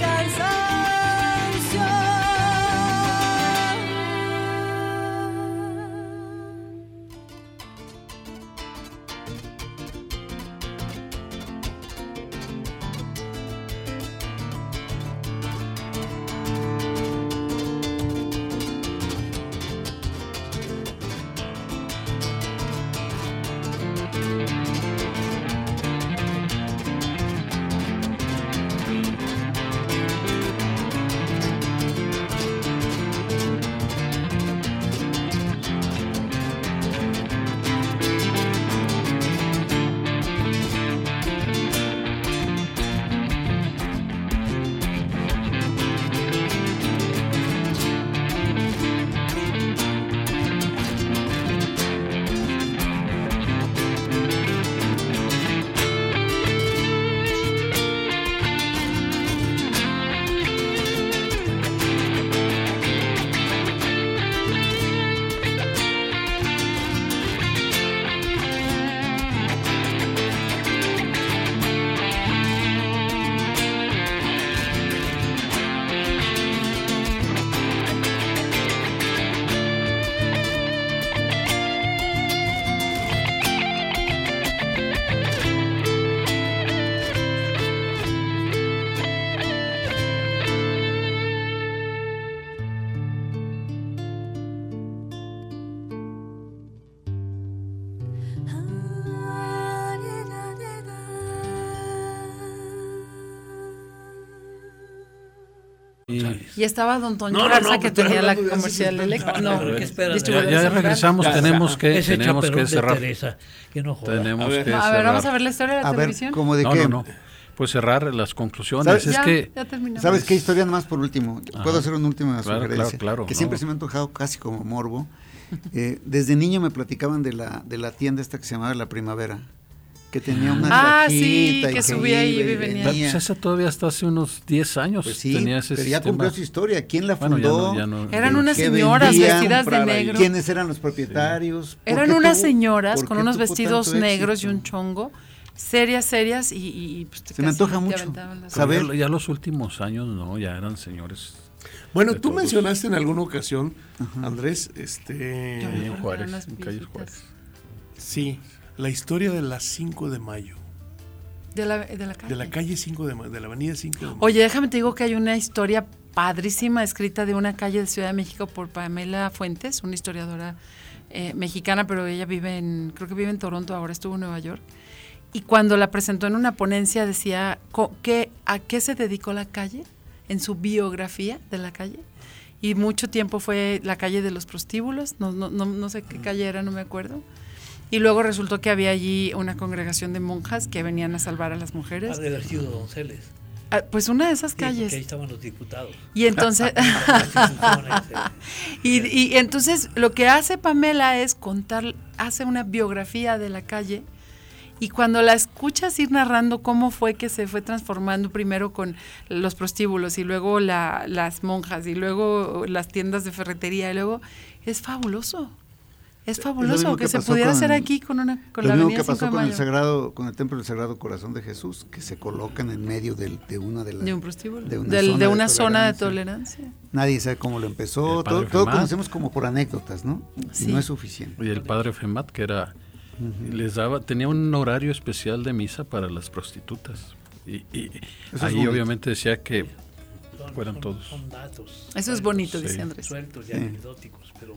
Speaker 6: Y estaba Don Toño
Speaker 4: No, no,
Speaker 6: Garza
Speaker 4: no,
Speaker 6: que
Speaker 4: estoy
Speaker 6: tenía la comercial
Speaker 4: 50
Speaker 6: eléctrica. No,
Speaker 2: Ya, ya regresamos,
Speaker 4: Ya,
Speaker 2: tenemos que,
Speaker 5: Ese
Speaker 2: tenemos que cerrar.
Speaker 5: Teresa, que no joda.
Speaker 2: Tenemos
Speaker 4: A ver.
Speaker 2: que
Speaker 6: No, a ver,
Speaker 2: cerrar.
Speaker 6: vamos a ver la historia de la
Speaker 3: A ver,
Speaker 6: televisión.
Speaker 3: como de
Speaker 2: no,
Speaker 3: qué.
Speaker 2: no, no. Pues cerrar las conclusiones.
Speaker 3: ¿Sabes?
Speaker 2: Es
Speaker 6: ya,
Speaker 2: que.
Speaker 3: ¿Sabes qué historia más por último? Puedo
Speaker 2: Ajá.
Speaker 3: hacer una última
Speaker 2: Claro,
Speaker 3: sugerencia.
Speaker 2: claro, claro,
Speaker 3: que
Speaker 2: no.
Speaker 3: siempre se me ha antojado casi como morbo. Eh, desde niño me platicaban de la, de la tienda esta que se llamaba La Primavera. Que tenía una
Speaker 6: Ah, sí,
Speaker 3: y
Speaker 6: que subía y
Speaker 3: iba y
Speaker 6: venía.
Speaker 3: venía.
Speaker 2: pues esa todavía hasta hace unos 10 años
Speaker 3: Pues sí,
Speaker 2: tenía ese
Speaker 3: pero ya
Speaker 2: sistema.
Speaker 3: cumplió su historia. ¿Quién la
Speaker 2: Bueno,
Speaker 3: fundó?
Speaker 2: ya no- ya no-
Speaker 6: Eran unas
Speaker 3: ¿Qué
Speaker 6: señoras vestidas de negro.
Speaker 3: ¿Quiénes eran los propietarios? ¿Por
Speaker 6: Eran unas
Speaker 3: tuvo-
Speaker 6: señoras con unos vestidos negros y un chongo, serias, serias, y, y- pues,
Speaker 3: Se me antoja
Speaker 6: te
Speaker 3: mucho.
Speaker 6: aventaban las-
Speaker 2: Pero
Speaker 3: saber-
Speaker 2: ya, ya los últimos años no, ya eran señores.
Speaker 4: Bueno, tú
Speaker 2: todos.
Speaker 4: mencionaste en alguna ocasión, Andrés, este,
Speaker 6: Yo
Speaker 2: en Juárez, en Calles
Speaker 6: viejitas.
Speaker 2: Juárez.
Speaker 4: sí, la historia de las 5 de mayo,
Speaker 6: De la, de la calle.
Speaker 4: de la calle 5 de mayo, de la avenida 5 de mayo.
Speaker 6: Oye, déjame te digo que hay una historia padrísima escrita de una calle de Ciudad de México por Pamela Fuentes, una historiadora eh, mexicana, pero ella vive en, creo que vive en Toronto, ahora estuvo en Nueva York. Y cuando la presentó en una ponencia decía que, a qué se dedicó la calle en su biografía de la calle. Y mucho tiempo fue la calle de los prostíbulos, no, no, no, no sé qué calle era, no me acuerdo. Y luego resultó que había allí una congregación de monjas que venían a salvar a las mujeres.
Speaker 5: de haber sido Donceles.
Speaker 6: Ah, Pues una de esas
Speaker 5: Sí,
Speaker 6: calles.
Speaker 5: ahí estaban los diputados.
Speaker 6: Y entonces, y, y entonces lo que hace Pamela es contar, hace una biografía de la calle y cuando la escuchas ir narrando cómo fue que se fue transformando primero con los prostíbulos y luego la- las monjas y luego las tiendas de ferretería y luego es fabuloso. Es
Speaker 3: lo
Speaker 6: fabuloso que,
Speaker 3: que
Speaker 6: se pudiera
Speaker 3: con-
Speaker 6: hacer aquí con una con
Speaker 3: Lo
Speaker 6: la
Speaker 3: mismo que pasó
Speaker 6: 5 de
Speaker 3: con el sagrado, con el templo del Sagrado Corazón de Jesús, que se colocan en medio del- de una de las
Speaker 6: de un prostíbulo,
Speaker 3: de una
Speaker 6: Del-
Speaker 3: zona
Speaker 6: de
Speaker 3: de
Speaker 6: una zona de
Speaker 3: tolerancia. Nadie sabe cómo lo empezó. Todo, todo conocemos como por anécdotas, ¿no? Y
Speaker 6: Sí.
Speaker 3: no es suficiente.
Speaker 2: Y el padre Femat, que era, les daba, tenía un horario especial de misa para las prostitutas. Y, y ahí obviamente decía que fueran todos.
Speaker 5: Son datos.
Speaker 6: Eso es bonito, dice
Speaker 2: Sí.
Speaker 6: Andrés.
Speaker 5: Sueltos y
Speaker 3: Sí.
Speaker 5: anecdóticos, pero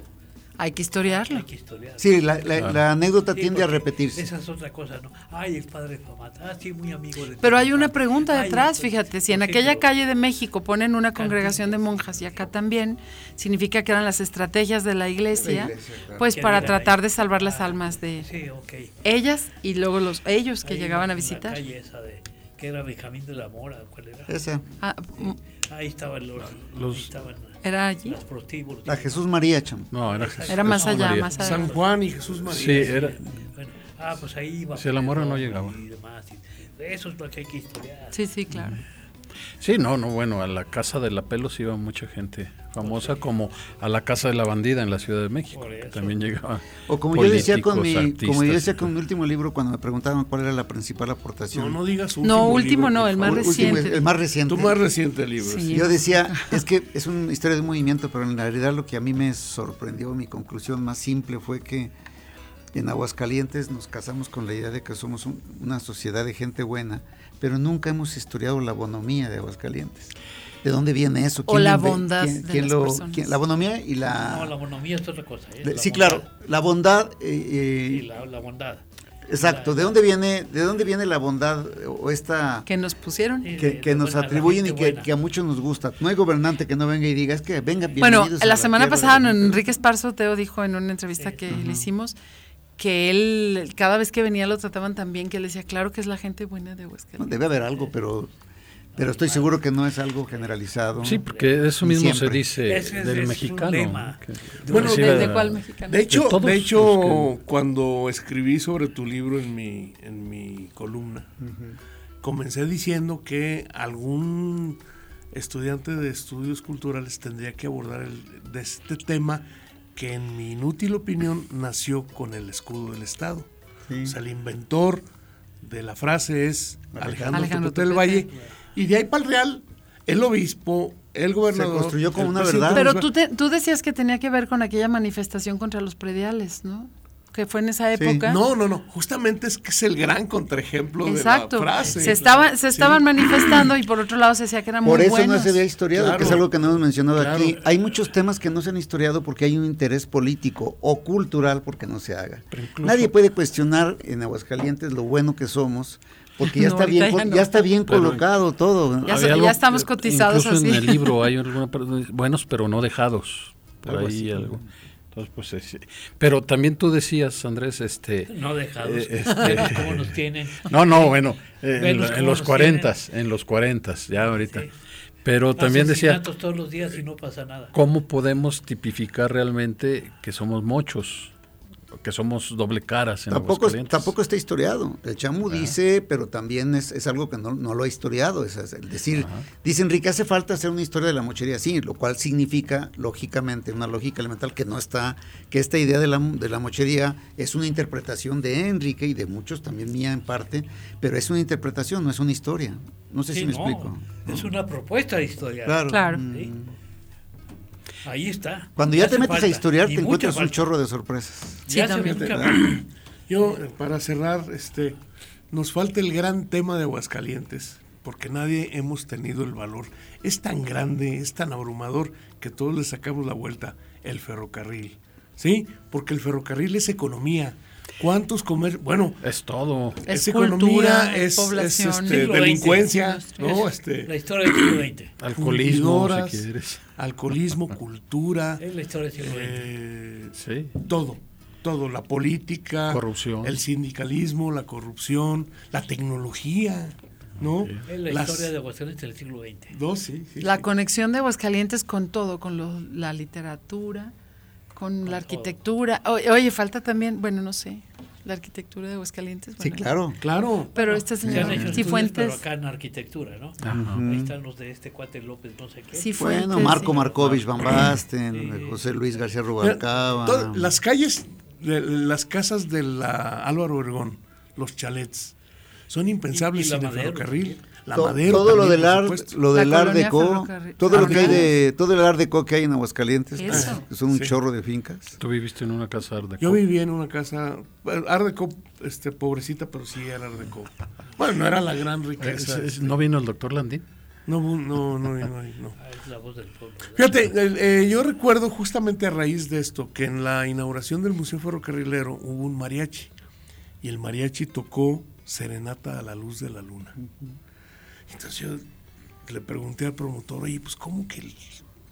Speaker 6: Hay que historiarlo.
Speaker 5: hay que historiar.
Speaker 3: Sí, la, la-
Speaker 2: Claro.
Speaker 3: la anécdota
Speaker 5: Sí,
Speaker 3: tiende a repetirse.
Speaker 5: Esa es otra cosa, ¿no? Ay, el padre Famat. Ah, sí, muy amigo de
Speaker 6: Pero hay una pregunta detrás, fíjate, si en aquella calle de México ponen una congregación de monjas y acá también, significa que eran las estrategias de la iglesia,
Speaker 3: La iglesia, claro.
Speaker 6: pues para tratar de salvar las
Speaker 5: Ah,
Speaker 6: almas de
Speaker 5: Sí,
Speaker 6: ellas y luego los ellos que
Speaker 5: Ahí
Speaker 6: llegaban a
Speaker 5: en la
Speaker 6: visitar.
Speaker 5: calle esa de, que era Benjamín de la Mora, ¿cuál era?
Speaker 3: Esa,
Speaker 6: Ah,
Speaker 5: Ahí estaban los,
Speaker 2: Los-
Speaker 5: ahí estaban
Speaker 6: era allí.
Speaker 3: la Jesús María, cham.
Speaker 2: No, era Jesús.
Speaker 6: Era más allá,
Speaker 2: María.
Speaker 6: más allá.
Speaker 4: San Juan y Jesús María.
Speaker 2: Sí, era.
Speaker 5: Bueno, ah, pues ahí iba.
Speaker 2: Sí, la Mora no llegaba.
Speaker 5: Y demás. eso es lo que hay que historiar.
Speaker 6: Sí, sí, claro.
Speaker 2: Sí, no, no, bueno, a la casa de la Pelos iba mucha gente famosa, como a la casa de la bandida en la Ciudad de México. Que. También llegaba.
Speaker 3: O como yo decía con mi, como yo decía con mi último libro cuando me preguntaban cuál era la principal aportación.
Speaker 4: No, no digas
Speaker 6: No, último
Speaker 4: libro,
Speaker 6: no, el más.
Speaker 3: Último,
Speaker 6: reciente.
Speaker 3: el más reciente.
Speaker 4: Tu más reciente libro.
Speaker 6: Sí.
Speaker 4: sí.
Speaker 3: Yo decía, es que es una historia de un movimiento, pero en realidad lo que a mí me sorprendió, mi conclusión más simple fue que en Aguascalientes nos casamos con la idea de que somos un- una sociedad de gente buena, pero nunca hemos historiado la bonomía de Aguascalientes. ¿De dónde viene eso?
Speaker 6: O la bondad
Speaker 3: quién-
Speaker 6: de
Speaker 3: quién
Speaker 6: las
Speaker 3: lo-
Speaker 6: personas.
Speaker 3: quién- la bonomía y la...
Speaker 5: No, la bonomía es otra cosa. ¿eh?
Speaker 3: sí,
Speaker 5: bondad.
Speaker 3: claro, la bondad... eh, eh,
Speaker 5: Sí, la, la bondad.
Speaker 3: exacto,
Speaker 5: La-
Speaker 3: ¿de dónde viene, de dónde viene la bondad o esta...
Speaker 6: Que nos pusieron.
Speaker 3: Que, que nos
Speaker 5: buena-
Speaker 3: atribuyen y que, a muchos nos gusta. No hay gobernante que no venga y diga, es que venga,
Speaker 6: Bueno, la semana pasada
Speaker 3: la gente".
Speaker 6: Enrique Esparzo Teo dijo en una entrevista que le hicimos que él cada vez que venía lo trataban tan bien que él decía, claro que es la gente buena de
Speaker 3: No,
Speaker 6: Aguascalientes.
Speaker 3: debe haber algo, pero pero estoy seguro que no es algo generalizado.
Speaker 2: Sí, porque eso mismo se dice del
Speaker 5: es un
Speaker 2: mexicano. que-
Speaker 4: Bueno,
Speaker 2: decir
Speaker 6: ¿De, de cuál mexicano?
Speaker 4: De hecho,
Speaker 2: todos
Speaker 4: de
Speaker 2: los
Speaker 4: hecho cuando escribí sobre tu libro en mi, en mi columna, comencé diciendo que algún estudiante de estudios culturales tendría que abordar el- de este tema que en mi inútil opinión nació con el escudo del Estado.
Speaker 3: Sí.
Speaker 4: O sea, el inventor de la frase es Alejandro,
Speaker 6: Alejandro
Speaker 4: del. Valle. Y de ahí para el Real, el obispo, el gobernador.
Speaker 3: construyó como una verdad.
Speaker 6: Pero tú, te- tú decías que tenía que ver con aquella manifestación contra los prediales, ¿no? Que fue en esa
Speaker 3: Sí.
Speaker 6: época.
Speaker 4: No, no, no. Justamente es que es el gran contraejemplo
Speaker 6: Exacto.
Speaker 4: de la frase.
Speaker 6: Se, estaban, se
Speaker 4: Sí.
Speaker 6: estaban manifestando y por otro lado se decía que eran
Speaker 3: Por
Speaker 6: muy
Speaker 3: eso
Speaker 6: buenos.
Speaker 3: no se había historiado,
Speaker 4: Claro.
Speaker 3: que es algo que no hemos mencionado
Speaker 4: Claro.
Speaker 3: aquí. Hay muchos temas que no se han historiado porque hay un interés político o cultural porque no se haga.
Speaker 2: Incluso-
Speaker 3: Nadie puede cuestionar en Aguascalientes lo bueno que somos porque ya
Speaker 6: No,
Speaker 3: está bien,
Speaker 6: ya
Speaker 3: co-
Speaker 6: no.
Speaker 3: ya está bien
Speaker 2: Pero-
Speaker 3: colocado todo.
Speaker 6: Ya
Speaker 2: algo
Speaker 6: ya estamos cotizados
Speaker 2: incluso
Speaker 6: así.
Speaker 2: en el libro hay dice, buenos pero no dejados. Por
Speaker 3: Algo
Speaker 2: ahí
Speaker 3: así.
Speaker 2: algo. Entonces, pues, es- pero también tú decías, Andrés, este...
Speaker 5: No dejados.
Speaker 2: Eh, este-
Speaker 5: cómo nos tienen.
Speaker 2: No, no, bueno, eh, en, los
Speaker 5: nos
Speaker 2: 40, en los 40, ya ahorita.
Speaker 5: Sí.
Speaker 2: Pero también decía,
Speaker 5: todos los días y no pasa nada.
Speaker 2: ¿cómo podemos tipificar realmente que somos mochos? Que somos doble caras en
Speaker 3: Tampoco, tampoco está historiado. El Chamu dice, pero también es, es algo que no, no lo ha historiado. Es, decir, dice Enrique, hace falta hacer una historia de la mochería, sí, lo cual significa, lógicamente, una lógica elemental que no está, que esta idea de la, de la mochería es una interpretación de Enrique y de muchos, también mía en parte, pero es una interpretación, no es una historia. No sé
Speaker 5: Sí,
Speaker 3: si me
Speaker 5: no,
Speaker 3: explico.
Speaker 5: Es una propuesta de historia.
Speaker 3: Claro.
Speaker 6: Claro.
Speaker 3: Mm.
Speaker 5: Sí. Ahí está.
Speaker 3: Cuando ya te metes a historiar,
Speaker 5: y
Speaker 3: te encuentras un chorro de sorpresas.
Speaker 6: Sí,
Speaker 5: Ya
Speaker 6: también.
Speaker 4: Yo, eh, para cerrar, este, nos falta el gran tema de Aguascalientes, porque nadie hemos tenido el valor. Es tan grande, es tan abrumador, que todos le sacamos la vuelta, el ferrocarril. ¿Sí? Porque el ferrocarril es economía. ¿Cuántos comer Bueno,
Speaker 2: Es todo.
Speaker 6: Es
Speaker 4: es,
Speaker 6: cultura,
Speaker 4: economía,
Speaker 6: es
Speaker 4: es,
Speaker 6: población.
Speaker 4: es, este, delincuencia, ¿no?
Speaker 5: Es
Speaker 4: Este,
Speaker 5: La historia del siglo XX.
Speaker 2: Alcoholismo, si quieres.
Speaker 4: alcoholismo, cultura,
Speaker 5: Es la historia del siglo XX.
Speaker 4: eh,
Speaker 2: Sí.
Speaker 4: todo, todo, la política,
Speaker 2: Corrupción.
Speaker 4: el sindicalismo, la corrupción, la tecnología, ¿no?
Speaker 5: Es la
Speaker 4: Las-
Speaker 5: historia de Aguascalientes del siglo XX.
Speaker 4: Dos, sí, sí,
Speaker 6: La
Speaker 4: sí.
Speaker 6: conexión de Aguascalientes con todo, con lo- la literatura, con la arquitectura. O- Oye, falta también, bueno, no sé, la arquitectura de Aguascalientes.
Speaker 3: Sí, claro.
Speaker 4: Claro.
Speaker 6: Pero este
Speaker 5: Se han
Speaker 6: señor
Speaker 5: hecho estudios, pero
Speaker 6: Cifuentes,
Speaker 5: acá en arquitectura, ¿no?
Speaker 2: Ajá.
Speaker 5: Ahí están los de este cuate López, no sé qué.
Speaker 6: Cifuentes.
Speaker 3: Bueno, Marco
Speaker 6: sí.
Speaker 3: Markovich Van Basten,
Speaker 5: Sí.
Speaker 3: José Luis García Rubalcaba.
Speaker 4: todas las calles, de- las casas de la Álvaro Obregón, los chalets, son impensables
Speaker 5: Y- y la
Speaker 4: sin el ferrocarril. La
Speaker 3: To-
Speaker 4: Madero
Speaker 3: todo lo del art, lo del art deco, todo lo que hay
Speaker 6: Art
Speaker 3: de todo el art deco que hay en Aguascalientes,
Speaker 6: Eso.
Speaker 3: que son un
Speaker 4: Sí.
Speaker 3: chorro de fincas.
Speaker 2: Tú viviste en una casa Art Deco.
Speaker 4: Yo vivía en una casa, Art Deco, este, pobrecita, pero sí era Art Deco. Bueno, no era la gran
Speaker 2: Eh,
Speaker 4: riqueza.
Speaker 2: es- es- ¿No vino el doctor Landín?
Speaker 4: No, no, no, no, no.
Speaker 5: Ah, es la voz del pueblo. ¿verdad?
Speaker 4: Fíjate, eh, yo recuerdo justamente a raíz de esto que en la inauguración del Museo Ferrocarrilero hubo un mariachi y el mariachi tocó Serenata a la luz de la luna. Entonces yo le pregunté al promotor, oye, pues ¿cómo que el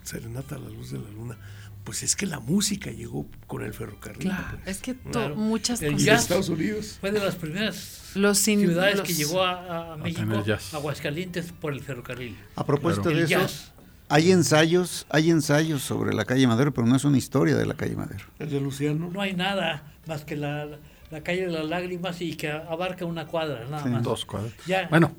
Speaker 4: Serenata a la luz de la luna? Pues es que la música llegó con el ferrocarril.
Speaker 6: Claro,
Speaker 4: pues.
Speaker 6: es que to-
Speaker 5: Claro.
Speaker 6: muchas
Speaker 5: El
Speaker 6: cosas.
Speaker 5: jazz.
Speaker 4: Estados Unidos.
Speaker 5: Fue de las primeras
Speaker 6: Los
Speaker 5: ciudades
Speaker 6: los-
Speaker 5: que llegó a, a México. Aguascalientes, por el ferrocarril.
Speaker 3: A propósito
Speaker 2: Claro.
Speaker 3: de eso,
Speaker 5: jazz.
Speaker 3: hay ensayos, hay ensayos sobre la calle Madero, pero no es una historia de la calle Madero.
Speaker 4: El de Luciano.
Speaker 5: No hay nada más que la, la calle de las lágrimas y que abarca una cuadra, nada más.
Speaker 2: Dos cuadras.
Speaker 5: Ya.
Speaker 2: Bueno,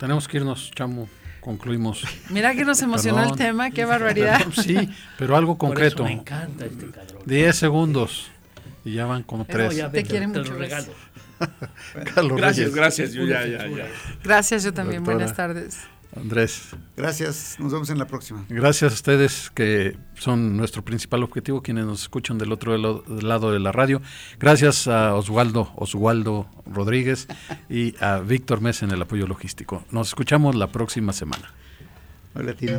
Speaker 2: tenemos que irnos, chamo. Concluimos.
Speaker 6: Mira que nos emocionó
Speaker 2: Perdón.
Speaker 6: el tema, qué barbaridad.
Speaker 2: Sí, pero algo
Speaker 5: Por
Speaker 2: concreto.
Speaker 5: eso me encanta este cabrón.
Speaker 2: 10 segundos. Y ya van como
Speaker 5: Pero
Speaker 2: tres.
Speaker 5: ya
Speaker 6: Te
Speaker 5: ven,
Speaker 6: quiere
Speaker 5: te
Speaker 6: mucho.
Speaker 2: Carlos
Speaker 4: Gracias,
Speaker 2: Reyes.
Speaker 4: gracias. Yo ya, ya, ya.
Speaker 6: Gracias, yo también.
Speaker 2: Doctora.
Speaker 6: Buenas tardes.
Speaker 2: Andrés.
Speaker 3: Gracias, nos vemos en la próxima.
Speaker 2: Gracias a ustedes que son nuestro principal objetivo, quienes nos escuchan del otro lado de la radio. Gracias a Oswaldo, Oswaldo Rodríguez y a Víctor Mesa en el apoyo logístico. Nos escuchamos la próxima semana.
Speaker 3: Hola, Tina.